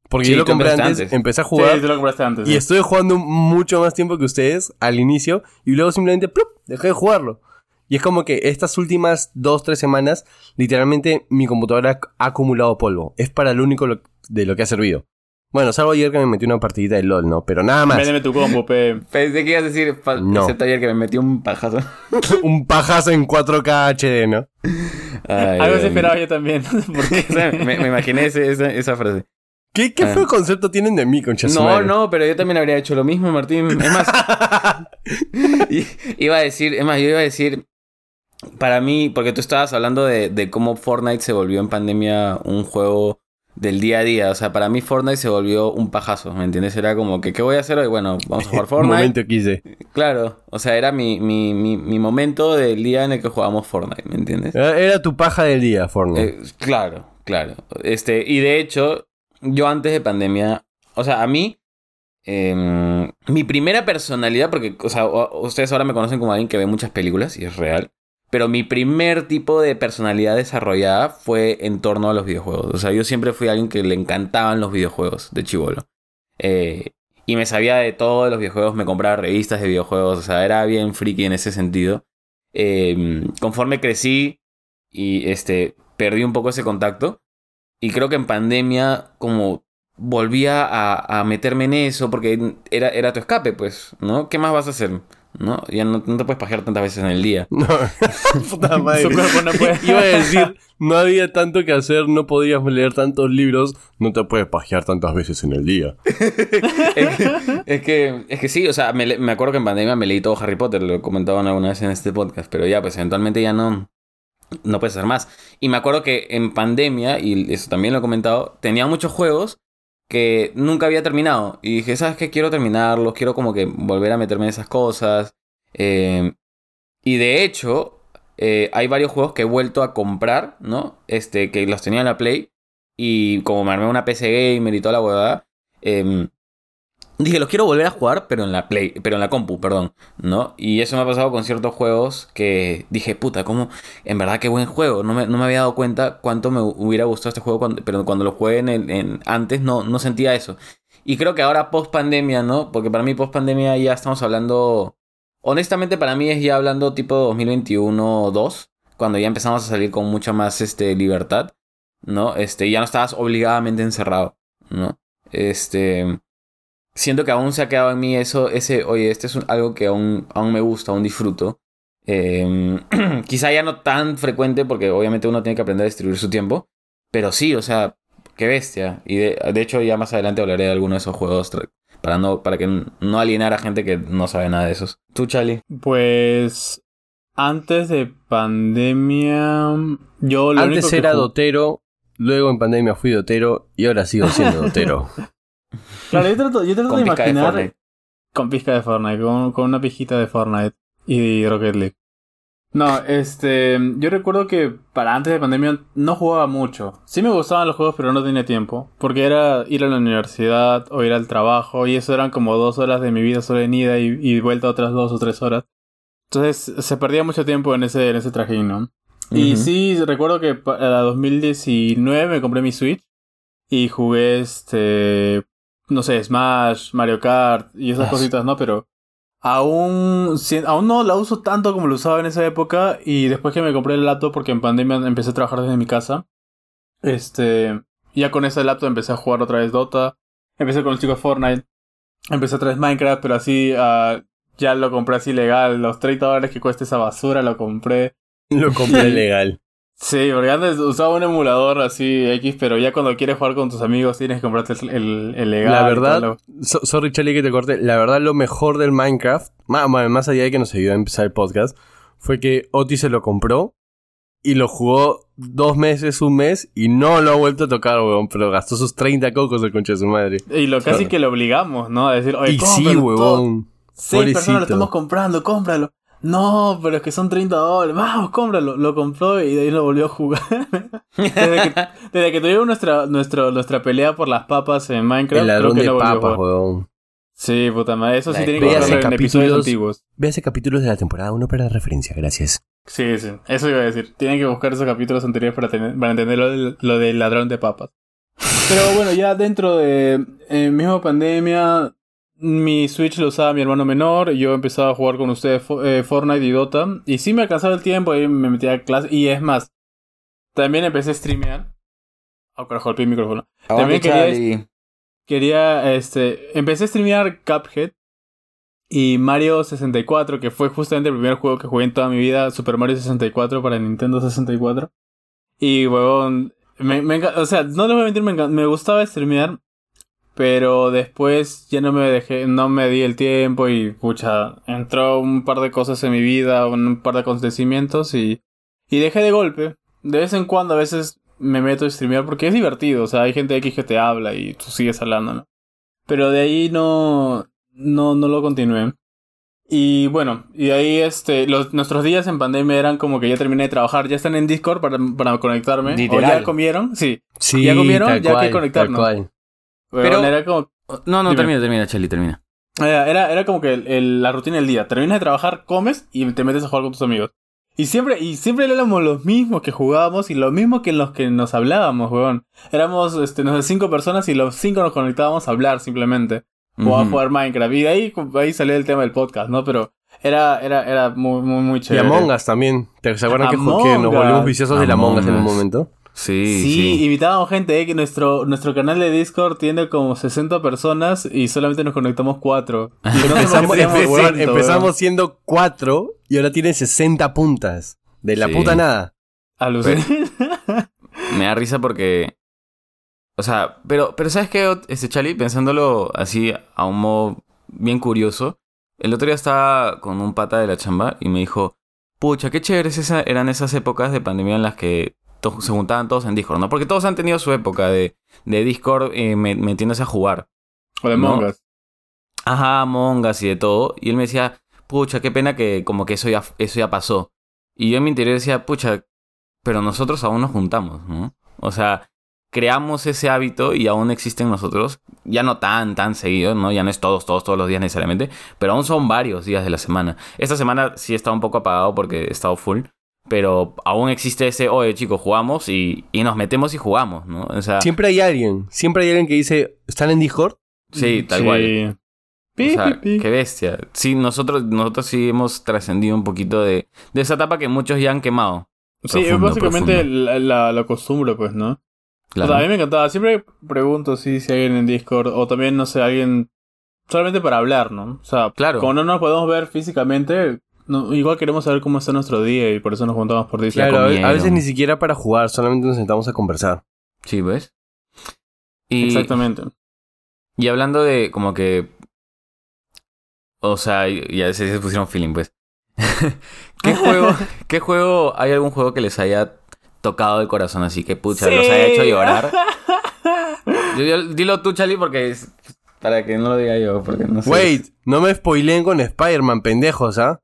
Porque Sí, yo lo compré antes, antes. empecé a Sí, jugar tú lo compraste antes. y sí. estuve jugando mucho más tiempo que ustedes al inicio y luego simplemente ¡plup! dejé de jugarlo. Y es como que estas últimas dos, tres semanas, literalmente mi computadora ha acumulado polvo. Es para lo único lo- de lo que ha servido. Bueno, salvo ayer que me metí una partidita de LOL, ¿no? Pero nada más. Véndeme tu combo, pe. Pensé que ibas a decir, No. excepto ayer que me metí un pajazo. Un pajazo en 4K HD, ¿no? Ay, Algo se esperaba yo también. Me, me imaginé ese- esa, esa frase. ¿Qué, qué Ah. feo concepto tienen de mí, concha No, madre? no, pero yo también habría hecho lo mismo, Martín. Es más, iba a decir, es más, yo iba a decir, para mí, porque tú estabas hablando de, de cómo Fortnite se volvió en pandemia un juego del día a día. O sea, para mí Fortnite se volvió un pajazo, ¿me entiendes? Era como que, ¿qué voy a hacer hoy? Bueno, vamos a jugar Fortnite. momento quise. Claro, o sea, era mi, mi, mi, mi momento del día en el que jugábamos Fortnite, ¿me entiendes? Era era tu paja del día, Fortnite. Eh, claro, claro. Este, y de hecho, yo antes de pandemia, o sea, a mí, em, mi primera personalidad, porque, o sea, ustedes ahora me conocen como alguien que ve muchas películas, y es real, pero mi primer tipo de personalidad desarrollada fue en torno a los videojuegos. O sea, yo siempre fui alguien que le encantaban los videojuegos de chivolo. Eh, y me sabía de todos los videojuegos, me compraba revistas de videojuegos, o sea, era bien friki en ese sentido. Eh, conforme crecí y este, perdí un poco ese contacto. Y creo que en pandemia, como volvía a, a meterme en eso, porque era, era tu escape, pues, ¿no? ¿Qué más vas a hacer? ¿no? Ya no, no te puedes pajear tantas veces en el día. No, puta madre. Su cuerpo no puede. Iba a decir, no había tanto que hacer, no podías leer tantos libros, no te puedes pajear tantas veces en el día. es, que, es, que, es que sí, o sea, me, me acuerdo que en pandemia me leí todo Harry Potter, lo comentaban alguna vez en este podcast, pero ya, pues eventualmente ya no, no puedes hacer más. Y me acuerdo que en pandemia, y eso también lo he comentado, tenía muchos juegos que nunca había terminado. Y dije, ¿sabes qué? Quiero terminarlos, quiero como que volver a meterme en esas cosas. Eh, y de hecho, eh, hay varios juegos que he vuelto a comprar, ¿no? Este, que los tenía en la Play. Y como me armé una PC gamer y toda la huevada, em, dije, los quiero volver a jugar, pero en la Play, pero en la compu, perdón, ¿no? Y eso me ha pasado con ciertos juegos que dije, puta, ¿cómo? En verdad, qué buen juego. No me, no me había dado cuenta cuánto me hubiera gustado este juego, pero cuando lo jugué en, el- antes no, no sentía eso. Y creo que ahora post pandemia, ¿no? Porque para mí post pandemia ya estamos hablando. Honestamente, para mí es ya hablando tipo 2021 2, cuando ya empezamos a salir con mucha más este, libertad, ¿no? Este, ya no estabas obligadamente encerrado, ¿no? Este. Siento que aún se ha quedado en mí eso, ese, oye, este es un- algo que aún, aún me gusta, aún disfruto. Eh, quizá ya no tan frecuente, porque obviamente uno tiene que aprender a distribuir su tiempo. Pero sí, o sea, qué bestia. Y de, de hecho, ya más adelante hablaré de alguno de esos juegos para, no, para que no alienar a gente que no sabe nada de esos. ¿Tú, Charlie? Pues antes de pandemia, yo lo único Antes que era dotero, luego en pandemia fui dotero y ahora sigo siendo dotero. Claro, yo trato, yo trato Con de imaginar con pizca de Fortnite, con, con una pijita de Fortnite y Rocket League. No, este, yo recuerdo que para antes de pandemia no jugaba mucho. Sí me gustaban los juegos, pero no tenía tiempo, porque era ir a la universidad o ir al trabajo y eso eran como dos horas de mi vida solo en ida y, y vuelta otras dos o tres horas. Entonces se perdía mucho tiempo en ese, en ese trajín, ¿no? Y sí, recuerdo que para 2019 me compré mi Switch y jugué este, no sé, Smash, Mario Kart y esas Ah, cositas, ¿no? Pero aún, aún no la uso tanto como lo usaba en esa época y después que me compré el laptop porque en pandemia empecé a trabajar desde mi casa, este, ya con ese laptop empecé a jugar otra vez Dota, empecé con los chicos Fortnite, empecé otra vez Minecraft, pero así ah, ya lo compré así legal, los 30 dólares que cuesta esa basura lo compré. Lo compré legal. Sí, porque antes usaba un emulador así X, pero ya cuando quieres jugar con tus amigos tienes que comprarte el, el- el legal. La verdad, so- sorry Charlie que te corte, la verdad lo mejor del Minecraft, más, más allá de que nos ayudó a empezar el podcast, fue que Oti se lo compró y lo jugó dos meses, un mes y no lo ha vuelto a tocar, weón, pero gastó sus 30 cocos el concha de su madre. Y lo casi Claro. que lo obligamos, ¿no? A decir, oye, y sí, huevón. Seis personas lo estamos comprando, cómpralo. No, pero es que son 30 dólares. Vamos, cómpralo. Lo compró y de ahí lo volvió a jugar. desde, que, desde que tuvimos nuestra, nuestro, nuestra pelea por las papas en Minecraft, El creo que de no volvió a papas, jugar. weón. Sí, puta madre. Eso sí La tiene que verlo en episodios capítulos- antiguos. Véase capítulos de la temporada 1 para referencia, gracias. Sí, sí. Eso iba a decir. Tienen que buscar esos capítulos anteriores para, tener, para entender lo del, lo del ladrón de papas. Pero bueno, ya dentro de eh, misma pandemia, mi Switch lo usaba mi hermano menor. y Yo empezaba a jugar con ustedes eh, Fortnite y Dota. Y sí me alcanzaba el tiempo, y me metía a clase. Y es más, también empecé a streamear. Oh, carajo, golpeé el micrófono. Aguante, También quería-. Quería, este, empecé a streamear Cuphead y Mario 64, que fue justamente el primer juego que jugué en toda mi vida, Super Mario 64 para Nintendo 64. Y, huevón, me, me o sea, no les voy a mentir, me, me gustaba streamear, pero después ya no me dejé, no me di el tiempo y, pucha, entró un par de cosas en mi vida, un par de acontecimientos y, y dejé de golpe. De vez en cuando a veces me meto a streamear porque es divertido, o sea, hay gente X que te habla y tú sigues hablando, ¿no? Pero de ahí no, no, no lo continué. Y bueno, y ahí este, los, nuestros días en pandemia eran como que ya terminé de trabajar, ya están en Discord para, para conectarme. O Literal. ya comieron, sí. Sí, ¿Ya comieron? Ya hay que cual, conectarnos. Pero era como, No, no, Dime. termina, termina, Charlie, termina. era, era, era como que el- el- la rutina del día. Terminas de trabajar, comes y te metes a jugar con tus amigos. Y siempre, y siempre éramos los mismos que jugábamos y los mismos que los que nos hablábamos, weón. Éramos, este, no sé, cinco personas y los cinco nos conectábamos a hablar simplemente. O a jugar Minecraft. Y de ahí, ahí salió el tema del podcast, ¿no? Pero era, era, era muy, muy, muy Y chévere. Among Us también. ¿Te se acuerdan que, Among que nos volvimos viciosos de la Among Us en un momento? Sí, Sí, sí. invitábamos gente, eh, que nuestro, nuestro canal de Discord tiene como 60 personas y solamente nos conectamos 4. Empezamos, empe- empezamos siendo cuatro y ahora tiene 60 puntas. De la Sí. puta nada. Alucinante. Me da risa porque. O sea, pero, pero ¿sabes qué, este Charlie? Pensándolo así a un modo bien curioso. El otro día estaba con un pata de la chamba y me dijo: Pucha, qué chéveres esa- eran esas épocas de pandemia en las que se juntaban todos en Discord, ¿no? Porque todos han tenido su época de, de Discord eh, me- metiéndose a jugar. O de No. Mongas. Ajá, mongas y de todo. Y él me decía, pucha, qué pena que como que eso ya, eso ya pasó. Y yo en mi interior decía, pucha, pero nosotros aún nos juntamos, ¿no? O sea, creamos ese hábito y aún existen nosotros, ya no tan, tan seguido, ¿no? Ya no es todos, todos, todos los días necesariamente, pero aún son varios días de la semana. Esta semana sí he estado un poco apagado porque he estado full, pero aún existe ese, oye chicos, jugamos y, y nos metemos y jugamos, ¿no? O sea, Siempre hay alguien. Siempre hay alguien que dice, ¿están en Discord? sí, tal Sí. cual. Pi, O sea, pi, pi. qué bestia. Sí, nosotros, nosotros sí hemos trascendido un poquito de, de esa etapa que muchos ya han quemado. Sí, es Profundo, básicamente profundo. la, la, la costumbre, pues, ¿no? Claro. O sea, a mí me encantaba. Siempre pregunto si, si hay alguien en Discord o también, no sé, alguien solamente para hablar, ¿no? O sea, Claro. como no nos podemos ver físicamente, no- igual queremos saber cómo está nuestro día y por eso nos juntamos por Discord. Claro, a- veces ni siquiera para jugar, solamente nos sentamos a conversar. Sí, ¿ves? Y, Exactamente. y hablando de como que... O sea, y- ya se, se pusieron feeling, pues. ¿Qué juego, ¿Qué juego, hay algún juego que les haya tocado el corazón así que, pucha, los haya hecho llorar? Yo- yo- dilo tú, Charlie, porque es- para que no lo diga yo, porque no sé. Wait, no me spoileen con Spider-Man, pendejos, ¿ah?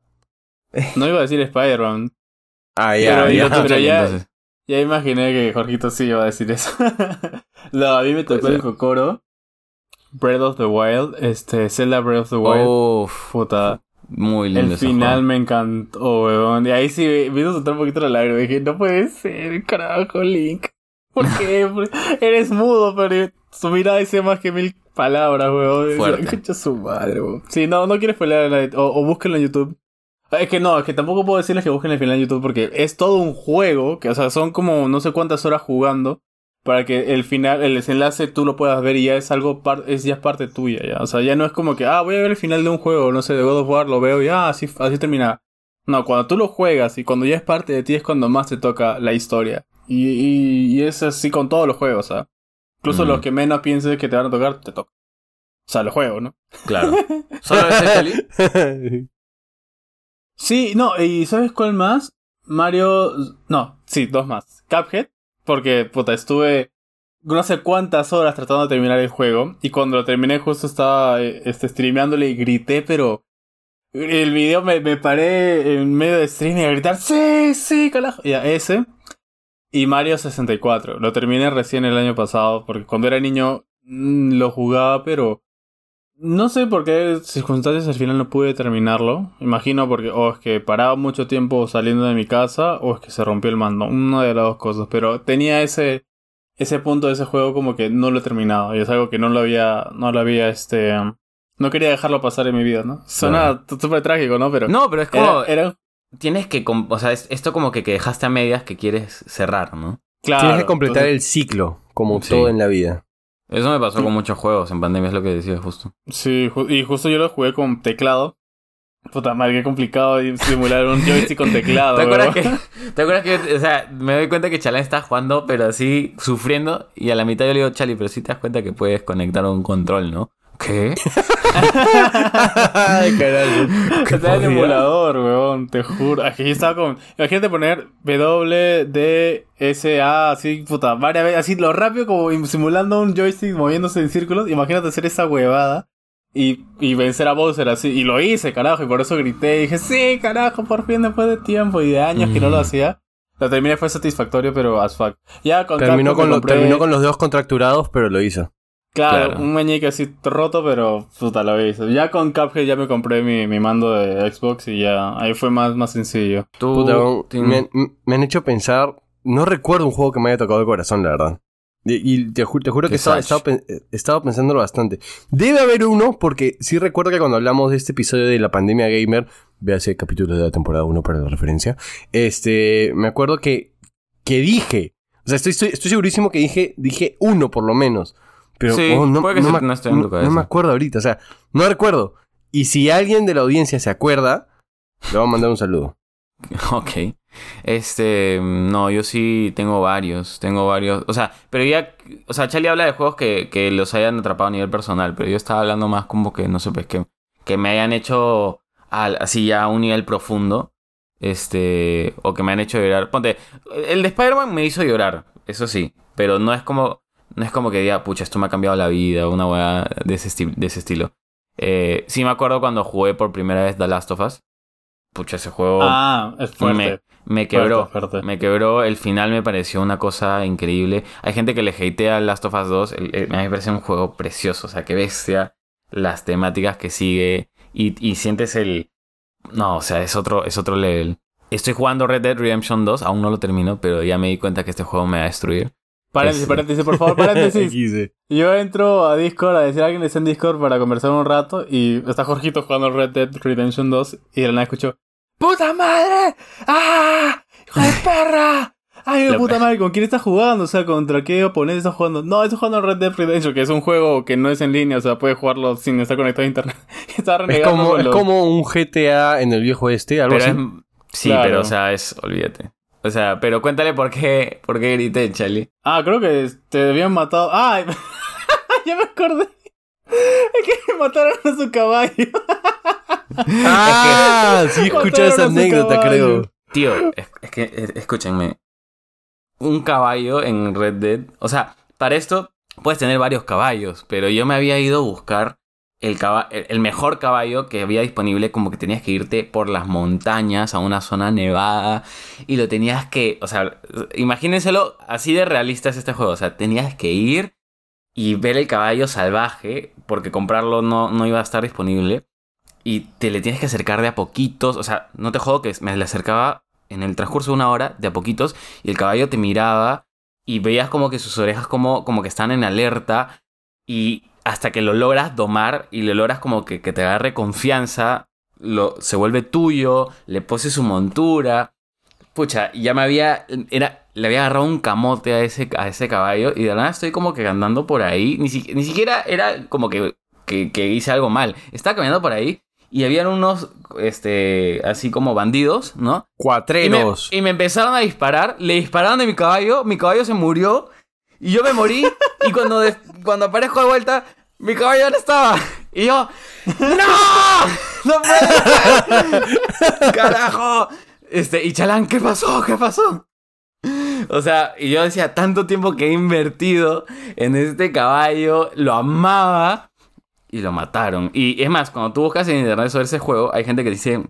No iba a decir Spider-Man. Ah, Pero ya, yo ya. pero ya- imaginé que Jorgito sí iba a decir eso. no, a mí me tocó Puede el. Kokoro. Breath of the Wild. Este, Zelda Breath of the Wild. Uf, Puta. muy lindo El final juego. me encantó, weón. Y ahí sí me hizo soltar un poquito la lágrima. Dije, no puede ser, carajo, Link. ¿Por qué? Eres mudo, pero su mirada dice más que mil palabras, weón. Fuerte. Escucha su madre, weón. Sí, no, no quieres pelear. O, o búsquenlo en YouTube. Es que no, es que tampoco puedo decirles que busquen el final en YouTube porque es todo un juego, que o sea, son como no sé cuántas horas jugando para que el final, el desenlace tú lo puedas ver y ya es algo, par- es ya es parte tuya, ya. O sea, ya no es como que, ah, voy a ver el final de un juego, no sé, de God of War, lo veo y ah, así, así termina. No, cuando tú lo juegas y cuando ya es parte de ti es cuando más te toca la historia. Y, y, y es así con todos los juegos, ¿ah? Incluso Mm. los que menos pienses que te van a tocar, te toca. O sea, los juegos, ¿no? Claro. ¿Solo ese, Charlie? Sí, no, y ¿sabes cuál más? Mario. No, sí, dos más. Cuphead, porque, puta, estuve no sé cuántas horas tratando de terminar el juego. Y cuando lo terminé, justo estaba eh, este, streameándole y grité, pero. El video me, me paré en medio de stream y a gritar: ¡Sí, sí, carajo! Ya, ese. Y Mario 64. Lo terminé recién el año pasado, porque cuando era niño mm, lo jugaba, pero. No sé por qué circunstancias al final no pude terminarlo. Imagino porque o es que paraba mucho tiempo saliendo de mi casa o es que se rompió el mando. Una de las dos cosas. Pero tenía ese ese punto de ese juego como que no lo he terminado. Y es algo que no lo había, no lo había, este... No quería dejarlo pasar en mi vida, ¿no? Suena t- súper trágico, ¿no? Pero... No, pero es como... era, era- Tienes que... com- O sea, es- esto como que, que dejaste a medias que quieres cerrar, ¿no? claro. Tienes que completar entonces- el ciclo, como Sí. todo en la vida. Eso me pasó con muchos juegos en pandemia, es lo que decía justo. Sí, ju- y justo yo lo jugué con teclado. Puta madre, qué complicado simular un joystick con teclado. ¿Te acuerdas que, ¿Te acuerdas que, o sea, me doy cuenta que Chalán está jugando, pero así, sufriendo, y a la mitad yo le digo, Chali, pero sí te das cuenta que puedes conectar un control, ¿no? ¿Qué? Ay, carajo. Estaba en podía? emulador, weón, te juro. Aquí estaba con. Imagínate poner W, D, S, A, así, puta, varias veces, así lo rápido como simulando un joystick moviéndose en círculos. Imagínate hacer esa huevada y, y vencer a Bowser así. Y lo hice, carajo, y por eso grité. Y dije, sí, carajo, por fin después de tiempo y de años que no lo Mm. hacía. Lo terminé, fue satisfactorio, pero as fuck. Ya con Terminó Capcom con, lo- compré- terminó con los dedos contracturados, pero lo hizo. Claro, Claro. un meñique así roto, pero puta lo hice. Ya con Cuphead ya me compré mi, mi mando de Xbox y ya ahí fue más, más sencillo. Tú, Puta, Tim, me, me han hecho pensar. No recuerdo un juego que me haya tocado el corazón, la verdad. Y, y te, ju- te juro que estaba, eh, estaba pensándolo bastante. Debe haber uno, porque sí recuerdo que cuando hablamos de este episodio de la pandemia gamer, véase el capítulo de la temporada 1 para la referencia, este, me acuerdo que, que dije, O sea, estoy, estoy, estoy segurísimo que dije, dije uno por lo menos. Pero Sí, oh, no, puede que no se- me, no esté en tu no- cabeza. no me acuerdo ahorita. O sea, no recuerdo. Y si alguien de la audiencia se acuerda, le voy a mandar un saludo. Ok. Este, no, yo sí tengo varios, tengo varios, o sea, pero ya, o sea, Charlie habla de juegos que, que los hayan atrapado a nivel personal, pero yo estaba hablando más como que, no sé, pues que, que me hayan hecho al- así ya a un nivel profundo, este, o que me han hecho llorar. Ponte, el de Spider-Man me hizo llorar, eso sí, pero no es como, no es como que diga, pucha, esto me ha cambiado la vida, una weá de ese, esti- de ese estilo. Eh, sí me acuerdo cuando jugué por primera vez The Last of Us. Pucha, ese juego Ah, es fuerte. me quebró. Fuerte, fuerte. Me quebró. El final me pareció una cosa increíble. Hay gente que le hatea Last of Us 2. El- el- a mí me parece un juego precioso. O sea, que bestia las temáticas que sigue. Y, y sientes el. No, o sea, es otro, es otro level. Estoy jugando Red Dead Redemption 2. Aún no lo termino, pero ya me di cuenta que este juego me va a destruir. Paréntesis, Es- paréntesis, por favor, paréntesis. Yo entro a Discord a decir a alguien que está en Discord para conversar un rato y está Jorgito jugando Red Dead Redemption 2 y de la nada escucho ¡Puta madre! ¡Ah! ¡Hijo de perra! ¡Ay, puta madre! ¿Con quién estás jugando? O sea, ¿contra qué oponente estás jugando? No, estoy jugando Red Dead Redemption, que es un juego que no es en línea, o sea, puedes jugarlo sin estar conectado a internet. está Es como, es como un GTA en el viejo este, algo Pero así. es. Sí, Claro. pero o sea, es. Olvídate. O sea, pero cuéntale por qué, por qué grité, Charlie. Ah, creo que te habían matado. ¡Ah! ya me acordé. Es que mataron a su caballo. Ah, sí, escuché esa anécdota, creo. Tío, es, es que, es- escúchenme. Un caballo en Red Dead. O sea, para esto puedes tener varios caballos, pero yo me había ido a buscar el, mejor caballo que había disponible, como que tenías que irte por las montañas a una zona nevada y lo tenías que. O sea, imagínenselo, así de realista es este juego. O sea, tenías que ir y ver el caballo salvaje, porque comprarlo no, no iba a estar disponible. Y te le tienes que acercar de a poquitos. O sea, no te jodo que me le acercaba en el transcurso de una hora, de a poquitos, y el caballo te miraba y veías como que sus orejas como, como que están en alerta. Y hasta que lo logras domar y le logras como que, que te agarre confianza, lo, se vuelve tuyo, le poses su montura. Pucha, ya me había. Era, le había agarrado un camote a ese, a ese caballo y de la nada estoy como que andando por ahí. Ni, si- ni siquiera era como que, que, que hice algo mal. Estaba caminando por ahí y habían unos, este, así como bandidos, ¿no? Y me, Cuatreros. y me empezaron a disparar, le dispararon de mi caballo, mi caballo se murió y yo me morí y cuando, cuando aparezco de vuelta, mi caballo no estaba. Y yo, ¡No! ¡No puede! ¡Carajo! Este, y Chalán, ¿qué pasó? ¿Qué pasó? O sea, y yo decía, tanto tiempo que he invertido en este caballo, lo amaba y lo mataron. Y es más, cuando tú buscas en internet sobre ese juego, hay gente que dice,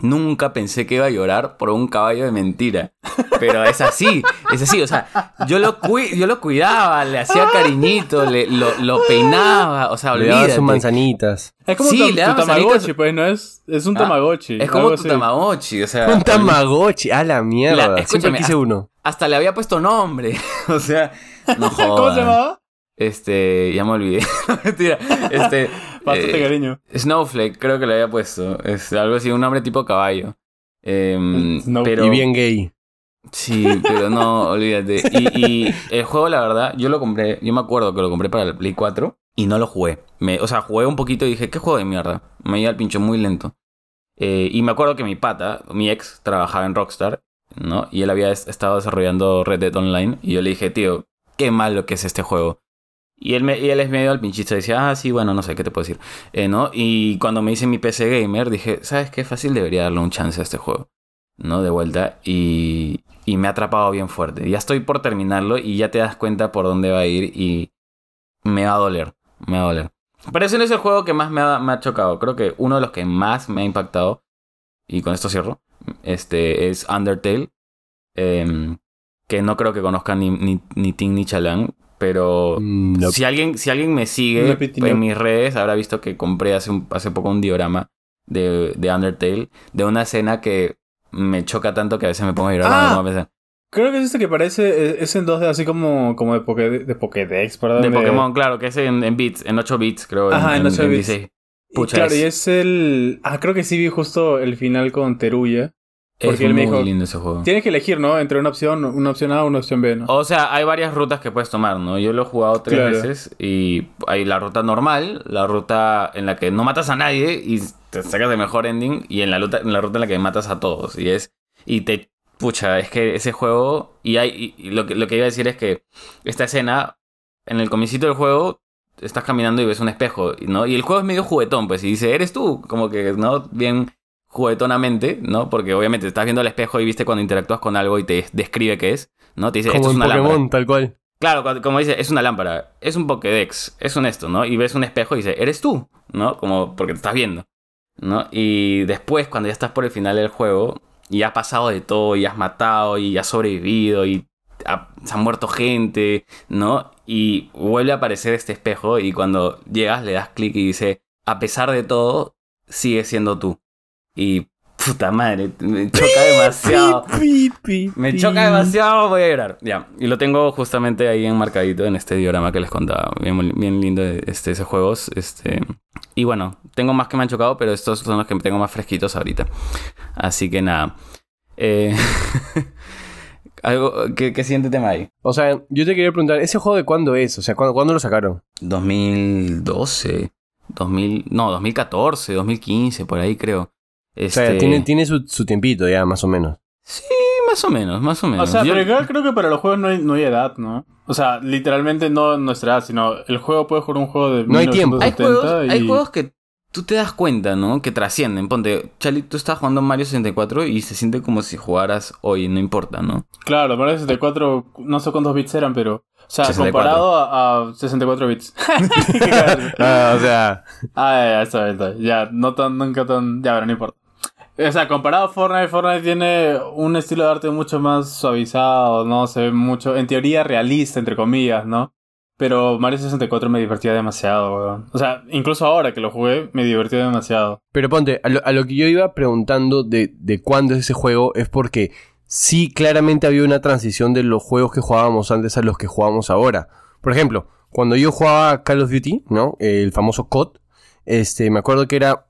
nunca pensé que iba a llorar por un caballo de mentira. Pero es así, es así. O sea, yo lo, yo lo cuidaba, le hacía cariñito, le, lo, lo peinaba. O sea, Le daba sus manzanitas. Es como Sí, tu, le tu Tamagotchi, pues, ¿no? Es, es un Ah, Tamagotchi. Es como tu así. Tamagotchi, o sea. Un Tamagotchi, a la mierda. La- Siempre escúchame, quise uno. Hasta le había puesto nombre. o sea, no jodas. ¿Cómo se llamaba? Este, ya me olvidé. Mentira. Este. Bastante eh, cariño. Snowflake, creo que le había puesto. Es algo así, un nombre tipo caballo. Snow- pero, Y bien gay. Sí, pero no, olvídate. Y, y el juego, la verdad, yo lo compré. Yo me acuerdo que lo compré para el Play 4 y no lo jugué. Me, o sea, jugué un poquito y dije, ¿qué juego de mierda? Me iba al pincho muy lento. Eh, y me acuerdo que mi pata, mi ex, trabajaba en Rockstar, ¿no? Y él había es- estado desarrollando Red Dead Online. Y yo le dije, tío, qué malo que es este juego. Y él, me, y él es medio al pinchito. Decía, ah, sí, bueno, no sé, ¿qué te puedo decir? Eh, ¿no? Y cuando me hice mi PC Gamer, dije, ¿sabes qué? Fácil debería darle un chance a este juego. ¿No? De vuelta. Y, y me ha atrapado bien fuerte. Ya estoy por terminarlo y ya te das cuenta por dónde va a ir y me va a doler. Me va a doler. Pero ese no es el juego que más me ha, me ha chocado. Creo que uno de los que más me ha impactado, y con esto cierro, este es Undertale. em, que no creo que conozcan ni, ni, ni Tim ni Chalan. Pero Mm, no. si, alguien, si alguien me sigue No, en mis redes, habrá visto que compré hace, un- hace poco un diorama de, de Undertale. De una escena que me choca tanto que a veces me pongo a llorar Ah. a pensar. Creo que es este que parece, eh, es en 2D, así como, como de, Pokédex, de Pokédex, perdón. De Pokémon, claro, que es en, en bits, en 8 bits, creo. Ajá, en 8 bits. 16. Y Pucha, claro, es- y es el... Ah, creo que sí vi justo el final con Teruya. Porque es él me muy dijo, lindo ese juego. Tienes que elegir, ¿no? Entre una opción, una opción A o una opción B, ¿no? O sea, hay varias rutas que puedes tomar, ¿no? Yo lo he jugado tres Claro. veces y hay la ruta normal, la ruta en la que no matas a nadie y te sacas el mejor ending y en la ruta en la, ruta en la que matas a todos y es y te pucha, es que ese juego y hay y lo que lo que iba a decir es que esta escena en el comicito del juego estás caminando y ves un espejo, ¿no? Y el juego es medio juguetón, pues y dice, "Eres tú", como que no bien juguetonamente, ¿no? Porque obviamente estás viendo el espejo y viste cuando interactúas con algo y te describe qué es, ¿no? Te dice, Como esto es una Pokémon, lámpara. tal cual. Claro, como dice, es una lámpara, es un Pokédex, es un esto, ¿no? Y ves un espejo y dice, eres tú, ¿no? Como porque te estás viendo, ¿no? Y después, cuando ya estás por el final del juego, y has pasado de todo, y has matado, y has sobrevivido, y ha- se han muerto gente, ¿no? Y vuelve a aparecer este espejo, y cuando llegas le das clic y dice, a pesar de todo, sigue siendo tú. Y puta madre, me choca demasiado. Me choca demasiado, voy a llorar. Ya, y lo tengo justamente ahí enmarcadito en este diorama que les contaba. Bien, bien lindo este, ese juego. Este, y bueno, tengo más que me han chocado, pero estos son los que tengo más fresquitos ahorita. Así que nada. Eh, algo, ¿qué, ¿Qué siguiente tema hay? O sea, yo te quería preguntar, ¿ese juego de cuándo es? O sea, ¿cuándo, ¿cuándo lo sacaron? 2012, 2000, no, 2014, 2015, por ahí creo. O sea, Este, tiene, tiene su, su tiempito ya, más o menos. Sí, más o menos, más o menos. O sea, Yo- pero igual creo que para los juegos no hay, no hay edad, ¿no? O sea, literalmente no nuestra edad, sino el juego puede jugar un juego de No hay tiempo. Hay 1970 juegos, y... hay juegos que tú te das cuenta, ¿no? Que trascienden. Ponte, Charlie, tú estás jugando Mario 64 y se siente como si jugaras hoy, no importa, ¿no? Claro, Mario 64, no sé cuántos bits eran, pero... O sea, 64. comparado a, a 64 bits. Ah, o sea, Ah, ya, ya, está, está. Ya, no tan, nunca tan... Ya, pero no importa. O sea, comparado a Fortnite, Fortnite tiene un estilo de arte mucho más suavizado, ¿no? Se ve mucho, en teoría, realista, entre comillas, ¿no? Pero Mario 64 me divertía demasiado, weón. O sea, incluso ahora que lo jugué, me divertía demasiado. pero ponte, a lo, que yo iba preguntando de, de cuándo es ese juego es porque sí claramente había una transición de los juegos que jugábamos antes a los que jugamos ahora. Por ejemplo, cuando yo jugaba Call of Duty, ¿no? El famoso COD, este, me acuerdo que era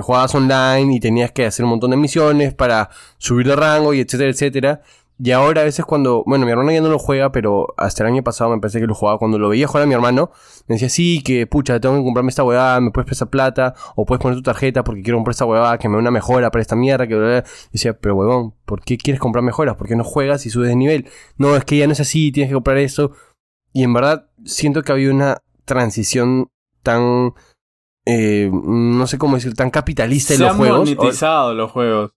jugabas online y tenías que hacer un montón de misiones para subir de rango y etcétera, etcétera. Y ahora a veces cuando, bueno, mi hermano ya no lo juega, pero hasta el año pasado me parece que lo jugaba. Cuando lo veía jugar a mi hermano, me decía, sí, que pucha, tengo que comprarme esta huevada, me puedes prestar plata, o puedes poner tu tarjeta porque quiero comprar esta huevada, que me dé una mejora para esta mierda, que bla, bla, bla". Y decía, pero huevón, ¿por qué quieres comprar mejoras? ¿Por qué no juegas y subes de nivel? No, es que ya no es así, tienes que comprar eso. Y en verdad, siento que había una transición tan, eh, no sé cómo decir, tan capitalista en Se los han juegos. monetizado los juegos.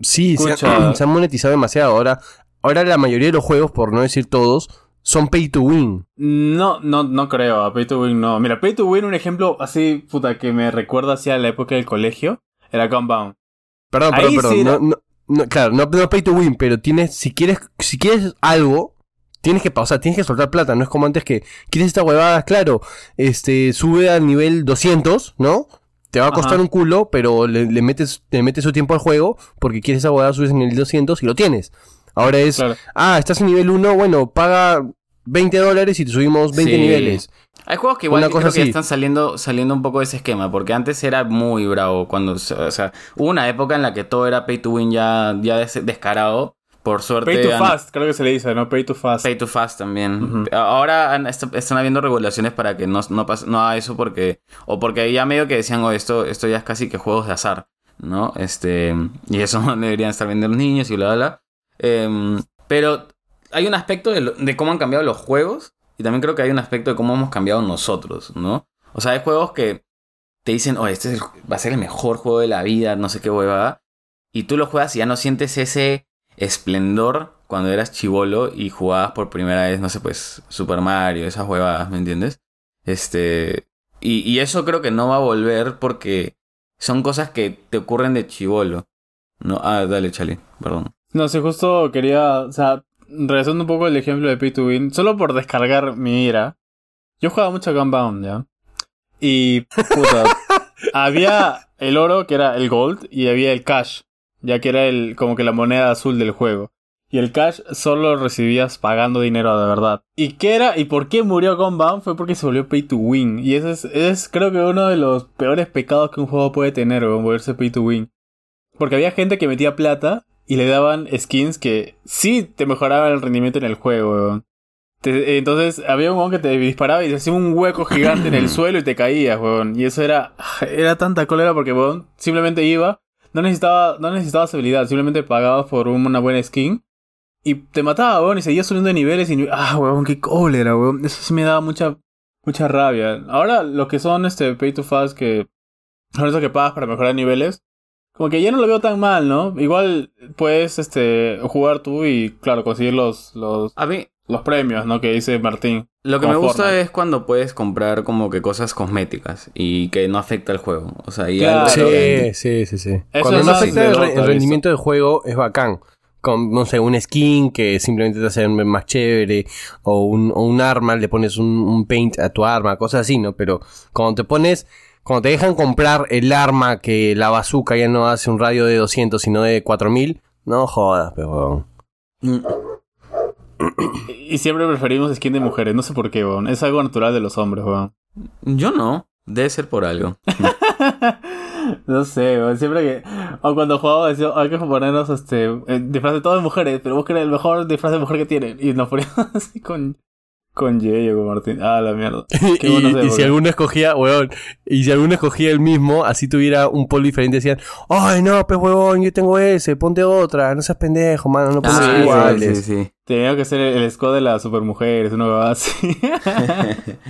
Sí, se, se han monetizado demasiado. Ahora, ahora la mayoría de los juegos, por no decir todos, son pay to win. No, no, no creo, a Pay to Win no. Mira, Pay to Win, un ejemplo así, puta, que me recuerda hacia la época del colegio, era Gunbound. Perdón, Ahí perdón, sí perdón. era- No, no- no, claro, no, no pay to win, pero tienes, si quieres, si quieres algo, tienes que pausar, tienes que soltar plata. No es como antes que quieres esta huevada, claro, este, sube al nivel 200, ¿no? Te va a costar Ajá. un culo, pero le, le metes, le metes su tiempo al juego porque quieres esa huevada, subes en el 200 y lo tienes. Ahora es, Claro. ah, estás en nivel 1, bueno, paga 20 dólares y te subimos 20 Sí. niveles. Hay juegos que igual Una cosa que así. están saliendo, saliendo un poco de ese esquema, porque antes era muy bravo cuando, o sea, hubo una época en la que todo era pay to win ya, ya des- descarado. Por suerte. Pay to han- Fast, creo que se le dice, ¿no? Pay to Fast. Pay to fast también. Ahora han- est- están habiendo regulaciones para que no, no, pase- no haga eso porque. O porque ya medio que decían, oh, esto, esto ya es casi que juegos de azar. ¿No? Este. Y eso no deberían estar viendo los niños y bla, bla, bla. Em, pero hay un aspecto de, lo- de cómo han cambiado los juegos. Y también creo que hay un aspecto de cómo hemos cambiado nosotros, ¿no? O sea, hay juegos que te dicen, oh, este es el- va a ser el mejor juego de la vida, no sé qué huevada. Y tú lo juegas y ya no sientes ese esplendor cuando eras chivolo y jugabas por primera vez, no sé, pues Super Mario, esas huevadas, ¿me entiendes? Este. Y, y eso creo que no va a volver porque son cosas que te ocurren de chivolo. No, ah, dale, Chale, perdón. No sé, justo quería, o sea, regresando un poco al ejemplo de Pay to Win, solo por descargar mi ira. Yo jugaba mucho Gunbound, ¿ya? Y, puta, había el oro, que era el gold, y había el cash, ya que era el, como que la moneda azul del juego. Y el cash solo lo recibías pagando dinero de verdad. ¿Y qué era? ¿Y por qué murió Gunbound? Fue porque se volvió pay to win. Y ese es, es creo que uno de los peores pecados que un juego puede tener, weón, volverse pay to win. Porque había gente que metía plata y le daban skins que sí te mejoraban el rendimiento en el juego, weón. Te- entonces había un weón que te disparaba y te hacía un hueco gigante en el suelo y te caías, weón. Y eso era, era tanta cólera porque, weón, simplemente iba, no necesitaba, no necesitabas habilidad, simplemente pagabas por una buena skin. Y te mataba, weón, y seguías subiendo de niveles y... Ah, weón, qué cólera, weón. Eso sí me daba mucha, mucha rabia. Ahora, lo que son, este, pay to fast, que... Son eso que pagas para mejorar niveles. Como que ya no lo veo tan mal, ¿no? Igual puedes, este, jugar tú y, claro, conseguir los, los, A mí, los premios, ¿no? Que dice Martín. lo que me gusta Fortnite. es cuando puedes comprar como que cosas cosméticas y que no afecta el juego. O sea, y Claro. algo Sí, que- sí, sí, sí. Eso Cuando no afecta el, re- el rendimiento del juego es bacán. Con, no sé, un skin que simplemente te hace más chévere, o un, o un arma, le pones un, un paint a tu arma, cosas así, ¿no? Pero cuando te pones, cuando te dejan comprar el arma que la bazooka ya no hace un radio de 200, sino de 4000, no jodas, pero... Y siempre preferimos skin de mujeres, no sé por qué, weón. Es algo natural de los hombres, weón. Yo no. Debe ser por algo. no sé, weón. Siempre que. O cuando jugaba decía, hay que ponernos este. disfraz de todas mujeres, pero busquen el mejor disfraz de mujer que tienen. Y nos poníamos así con. Con Jay o con Martín. Ah, la mierda. Qué y, si alguno escogía, weón, y si alguno escogía el mismo, así tuviera un polo diferente, decían, ay no, pues huevón, yo tengo ese, ponte otra, no seas pendejo, mano, no pongas sí, Ah, iguales. sí, sí. Tenía que ser el, el squad de las supermujeres, una huevada así.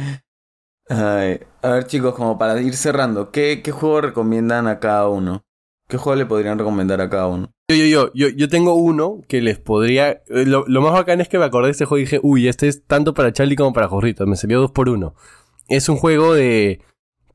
Ay, a ver chicos, como para ir cerrando, ¿qué, ¿qué juego recomiendan a cada uno? ¿Qué juego le podrían recomendar a cada uno? Yo, yo, yo, yo, yo tengo uno que les podría. eh, Lo, lo más bacán es que me acordé de este juego y dije, uy, este es tanto para Charlie como para Jorrito. Me salió dos por uno. Es un juego de.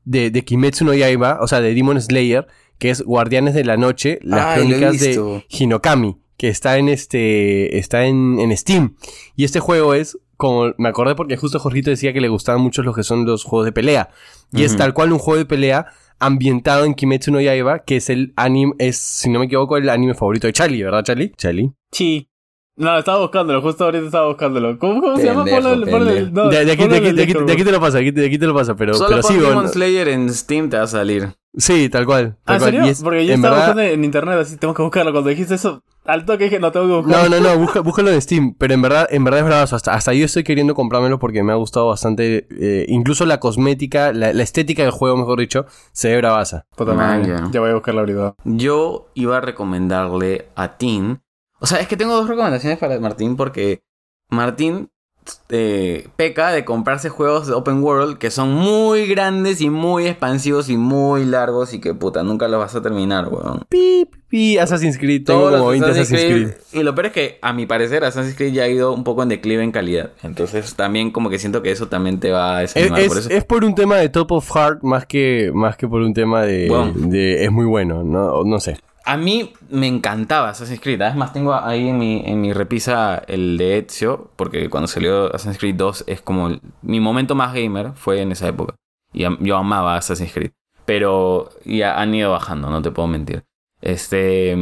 de, de Kimetsu no Yaiba, o sea, de Demon Slayer, que es Guardianes de la Noche, las Ay, he crónicas de. Hinokami, que está en este. está en, en Steam. Y este juego es. Como me acordé porque justo Jorgito decía que le gustaban mucho los que son los juegos de pelea. Y es tal cual un juego de pelea ambientado en Kimetsu no Yaiba, que es el anime, es, si no me equivoco, el anime favorito de Charlie, ¿verdad, Charlie? Charlie. Sí. No, estaba buscándolo, justo ahorita estaba buscándolo. ¿Cómo, cómo se llama? De, de aquí, ponle de, aquí, el de, aquí, Discord, de aquí te lo pasa, de aquí, de aquí te lo pasa, pero, Solo pero sí, Demon bueno, Slayer en Steam te va a salir. Sí, tal cual. Ah, tal ¿en cual. serio? Es- Porque yo en estaba verdad- buscando en internet así, tengo que buscarlo. Cuando dijiste eso, al toque dije, no tengo que No, buscarlo. no, no, busca, búscalo en Steam, pero en verdad, en verdad es bravazo. Hasta, hasta yo estoy queriendo comprármelo porque me ha gustado bastante. eh, incluso la cosmética, la, la estética del juego, mejor dicho, se ve bravaza. Man, ya. Ya voy a buscarlo ahorita. Yo iba a recomendarle a Tim. O sea, es que tengo dos recomendaciones para Martín porque Martín eh, peca de comprarse juegos de open world que son muy grandes y muy expansivos y muy largos y que puta, nunca los vas a terminar, weón. Pi, Assassin's Creed, tengo como los 20 Assassin's Creed. Y lo peor es que, a mi parecer, Assassin's Creed ya ha ido un poco en declive en calidad. Entonces, también como que siento que eso también te va a Es, desanimar. es- por eso. es por un tema de Top of Heart más que, más que por un tema de, Bueno. de- es muy bueno, no, no sé. A mí me encantaba Assassin's Creed. Además, tengo ahí en mi, en mi repisa el de Ezio, porque cuando salió Assassin's Creed 2 es como el- mi momento más gamer fue en esa época. Y yo amaba Assassin's Creed. Pero ya han ido bajando, no te puedo mentir. Este.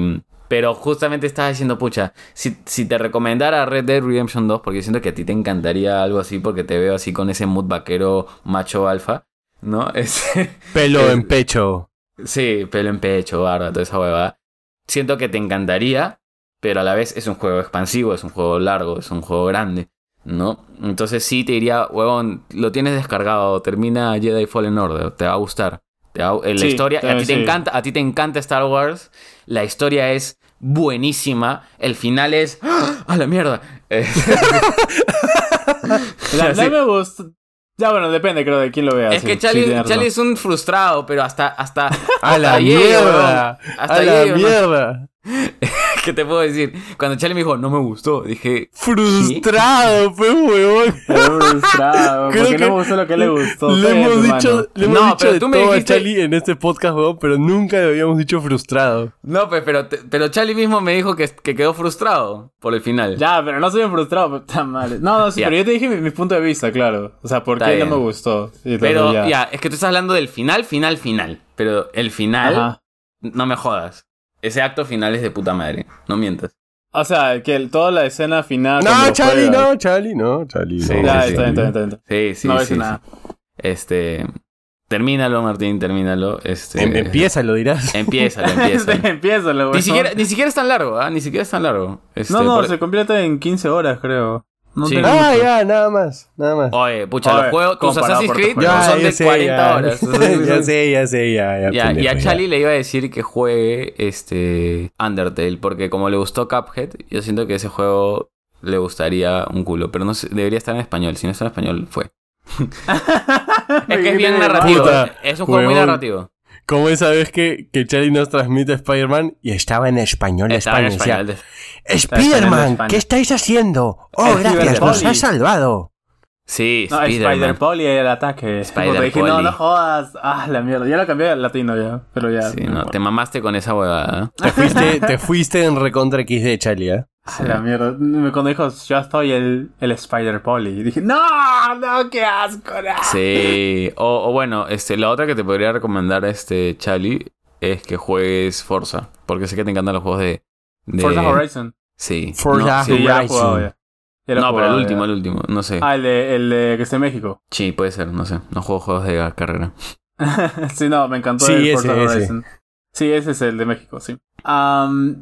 Pero justamente estaba diciendo, pucha, si, si te recomendara Red Dead Redemption 2, porque siento que a ti te encantaría algo así, porque te veo así con ese mood vaquero macho alfa, ¿no? Este, Pelo Es- en pecho. Sí, pelo en pecho, barba, toda esa huevada. Siento que te encantaría, pero a la vez es un juego expansivo, es un juego largo, es un juego grande, ¿no? Entonces sí te diría, huevón, lo tienes descargado, termina Jedi Fallen Order, te va a gustar. Te va- eh, la Sí, historia, a ti te encanta, a ti te encanta Star Wars, la historia es buenísima, el final es ¡Ah! ¡A la mierda! Eh, La, la me gusta. Ya, bueno, depende, creo, de quién lo vea. es sí, que Charlie. Charlie es un frustrado, pero hasta hasta ¡A la hasta ahí llego, mierda! Hasta ¡A la mierda! ¿Qué te puedo decir? Cuando Charlie me dijo, no me gustó, dije, Frustrado, pues. Pero frustrado, Creo porque que no me gustó lo que le gustó. Le hemos dicho, le hemos No, dicho pero de tú me todo a Charlie en este podcast, huevón, pero nunca le habíamos dicho frustrado. no, pues, pero, pero Charlie mismo me dijo que, que quedó frustrado por el final. Ya, pero no soy un frustrado, pero está mal. No, no, sí, pero yo te dije mi, mi punto de vista, claro. O sea, por Está qué bien. no me gustó. Y pero ya. es que tú estás hablando del final, final, final. Pero el final, Ajá. no me jodas. Ese acto final es de puta madre, no mientas. O sea, que el- toda la escena final. No, Charlie, juegas- no, Charlie, no, Charlie. Sí, no, Ya, sí, está bien, está bien, está bien. Sí, sí, no voy a sí, decir sí. nada. Este. Termínalo, Martín, termínalo. Este, Em- Empieza, lo dirás. Empieza, empieza. Empieza, la ni, siquiera, ni siquiera es tan largo, ¿ah? Ni siquiera es tan largo. Este, No, no, por- se completa en 15 horas, creo. No Sí. Ah, mucho. ya, nada más, nada más. Oye, pucha, Oye, los juegos, tus Assassin's Creed no son de sé, 40 ya. horas. ya sé, ya sé, ya. Ya, Ya, y a ya. Charlie le iba a decir que juegue este Undertale, porque como le gustó Cuphead, yo siento que ese juego le gustaría un culo, pero no sé, debería estar en español, si no está en español, fue. Es que es bien narrativo, Puta, es un juego muy narrativo. Como esa vez que, que Charlie nos transmite Spider-Man y estaba en español Estaba en español. decía, en Spider-Man. ¿qué estáis haciendo? Oh, Es gracias, nos has salvado. Sí, No, Spider-Man. Spider-Poli el ataque. Porque dije, no, no jodas. Ah, la mierda. Ya lo cambié al latino ya. Pero ya. Sí, no, te mamaste con esa huevada. ¿eh? Te fuiste, te fuiste en recontra XD, Charlie, ¿eh? La mierda. Cuando dijo, ya estoy el, el Spider-Poli. Y dije, no, no, qué asco. no". Sí. O, o bueno, este, la otra que te podría recomendar, este, Charlie, es que juegues Forza. Porque sé que te encantan los juegos de. de- Forza Horizon. Sí. Forza No, Sí, ya Horizon. jugado ya. Ya lo he No, pero el ya. último, el último. No sé. Ah, el de, el de que esté en México. Sí, puede ser, no sé. No juego juegos de carrera. sí, no, me encantó Sí, el ese, Forza ese. Horizon. Sí, ese es el de México, sí.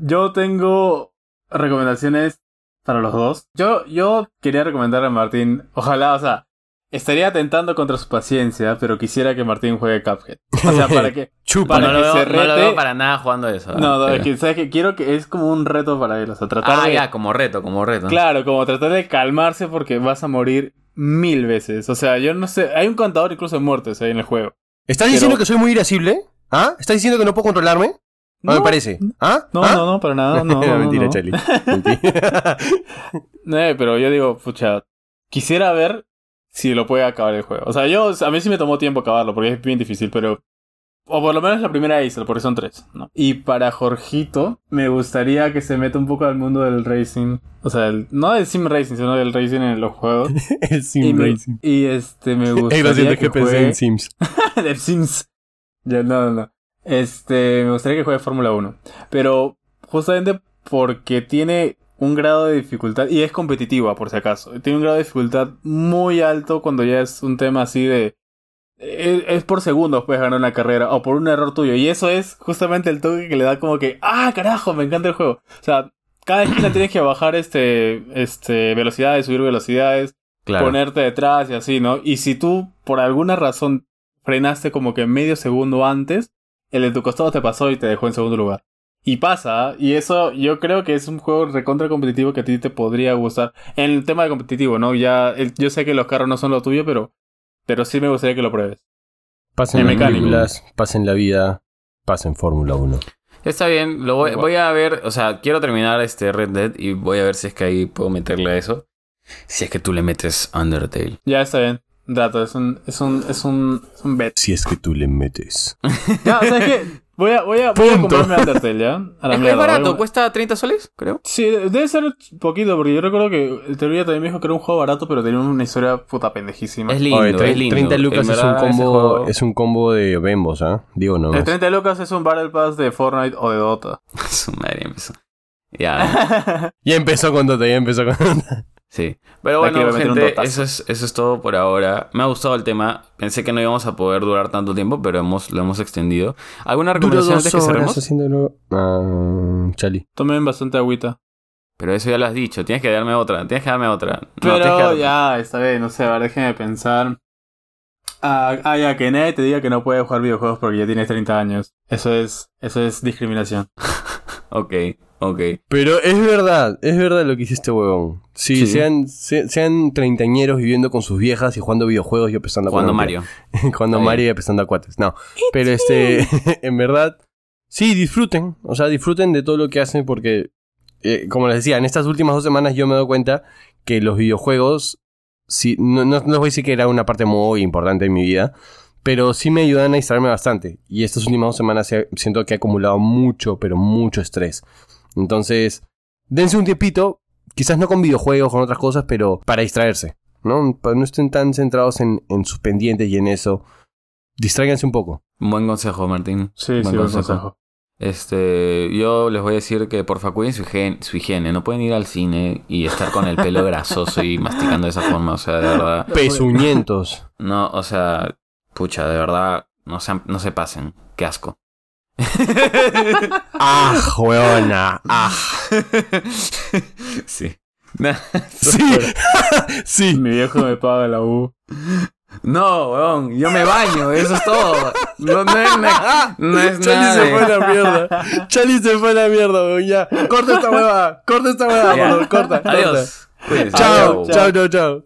Yo tengo recomendaciones para los dos. Yo, yo quería recomendar a Martín, ojalá, o sea, estaría atentando contra su paciencia, pero quisiera que Martín juegue Cuphead. O sea, para que... Chupa. Para no, lo que veo, se no lo veo para nada jugando eso. No, no, pero- es que, ¿sabes qué? Quiero que es como un reto para él, o sea, tratar Ah, de... ya, como reto, como reto. Claro, como tratar de calmarse porque vas a morir mil veces. O sea, yo no sé, hay un contador incluso de muertes ahí en el juego. ¿Estás pero- diciendo que soy muy irascible? ¿Ah? ¿Estás diciendo que no puedo controlarme? No, me parece. ¿Ah? No, ¿Ah? no, no, para nada. No, no, mentira, no. Charlie. Mentira. Eh, pero yo digo, pucha, quisiera ver si lo puede acabar el juego. O sea, yo, a mí sí me tomó tiempo acabarlo porque es bien difícil, pero... O por lo menos la primera Acer, porque son tres, ¿no? Y para Jorgito, me gustaría que se meta un poco al mundo del racing. O sea, el- no del sim racing, sino del racing en los juegos. El y, Sim me- Racing. y este, me lo gustaría siento, es que, que pensé juegue... en Sims. del Sims. Ya, no, no, no. Este, me gustaría que juegue Fórmula 1. Pero justamente porque tiene un grado de dificultad, y es competitiva por si acaso, tiene un grado de dificultad muy alto cuando ya es un tema así de... Es, es por segundos puedes ganar una carrera, o por un error tuyo, y eso es justamente el toque que le da como que, ah, carajo, me encanta el juego. O sea, cada esquina tienes que bajar este, este, velocidades, subir velocidades, Claro. ponerte detrás y así, ¿no? Y si tú, por alguna razón, frenaste como que medio segundo antes, el de tu costado te pasó y te dejó en segundo lugar. Y pasa, y eso yo creo que es un juego recontra competitivo que a ti te podría gustar. En el tema de competitivo, ¿no? Ya, el- yo sé que los carros no son lo tuyo, pero, pero sí me gustaría que lo pruebes. Pasen las películas, pasen la vida, pasen Fórmula 1. Está bien, lo voy, voy a ver, o sea, quiero terminar este Red Dead y voy a ver si es que ahí puedo meterle a eso. Si es que tú le metes Undertale. Ya está bien. Dato, es un, es un, es un, es un bet. Si es que tú le metes. Ya, ¿sabes qué? Voy a, voy a, voy a comprarme Undertale, ¿ya? A la Es, mierda, es barato, a- cuesta 30 soles, creo. Sí, debe ser poquito, porque yo recuerdo que el teoría también me dijo que era un juego barato, pero tenía una historia puta pendejísima. Es lindo, Oye, es lindo. 30 lucas es un combo, juego- es un combo de Bembos, ¿ah? Digo no. El 30 lucas es un Battle Pass de Fortnite o de Dota. Su madre empezó. Ya, Ya empezó con Dota, ya empezó con Dota. sí. Pero bueno, gente, eso es, eso es todo por ahora. Me ha gustado el tema. Pensé que no íbamos a poder durar tanto tiempo, pero hemos, lo hemos extendido. ¿Alguna recomendación antes que cerremos? haciéndolo. Ah, Chali. Tomen bastante agüita. Pero eso ya lo has dicho. Tienes que darme otra. Tienes que darme otra. No, Pero darme- ya, está bien, no sé, a ver, déjenme pensar. Ah, ah, ya, que nadie te diga que no puedes jugar videojuegos porque ya tienes 30 años. Eso es, eso es discriminación. Ok, ok. Pero es verdad, es verdad lo que hizo este huevón. Sí, Sí. Sean, se- sean treintañeros viviendo con sus viejas y jugando videojuegos y empezando a Jugando Colombia. Mario. Cuando Está Mario y empezando a cuates. No. Pero este, en verdad, sí, disfruten. O sea, disfruten de todo lo que hacen porque, eh, como les decía, en estas últimas dos semanas yo me he dado cuenta que los videojuegos, sí, no, no, no les voy a decir que era una parte muy importante en mi vida, pero sí me ayudan a distraerme bastante. Y estas últimas dos semanas siento que he acumulado mucho, pero mucho estrés. Entonces, dense un tiempito, quizás no con videojuegos, con otras cosas, pero para distraerse. ¿no? Para no estén tan centrados en, en sus pendientes y en eso. Distráiganse un poco. Buen consejo, Martín. Sí, Buen sí, buen consejo. Este, yo les voy a decir que porfa cuiden su higiene, su higiene. No pueden ir al cine y estar con el pelo grasoso y masticando de esa forma. O sea, de verdad. Pezuñentos. No, o sea, Pucha, de verdad, no se, no se pasen. Qué asco. Ah, huevona. Ah. sí. Sí. sí. Mi viejo me paga la U. No, weón, yo me baño, eso es todo. No, no es, na- no es Charlie nada. se fue a la mierda. Charlie se fue a la mierda, weón. Ya. Corta esta hueva. Corta esta hueva, favor. Corta. corta. Adiós. Chao. chao, chao, chao.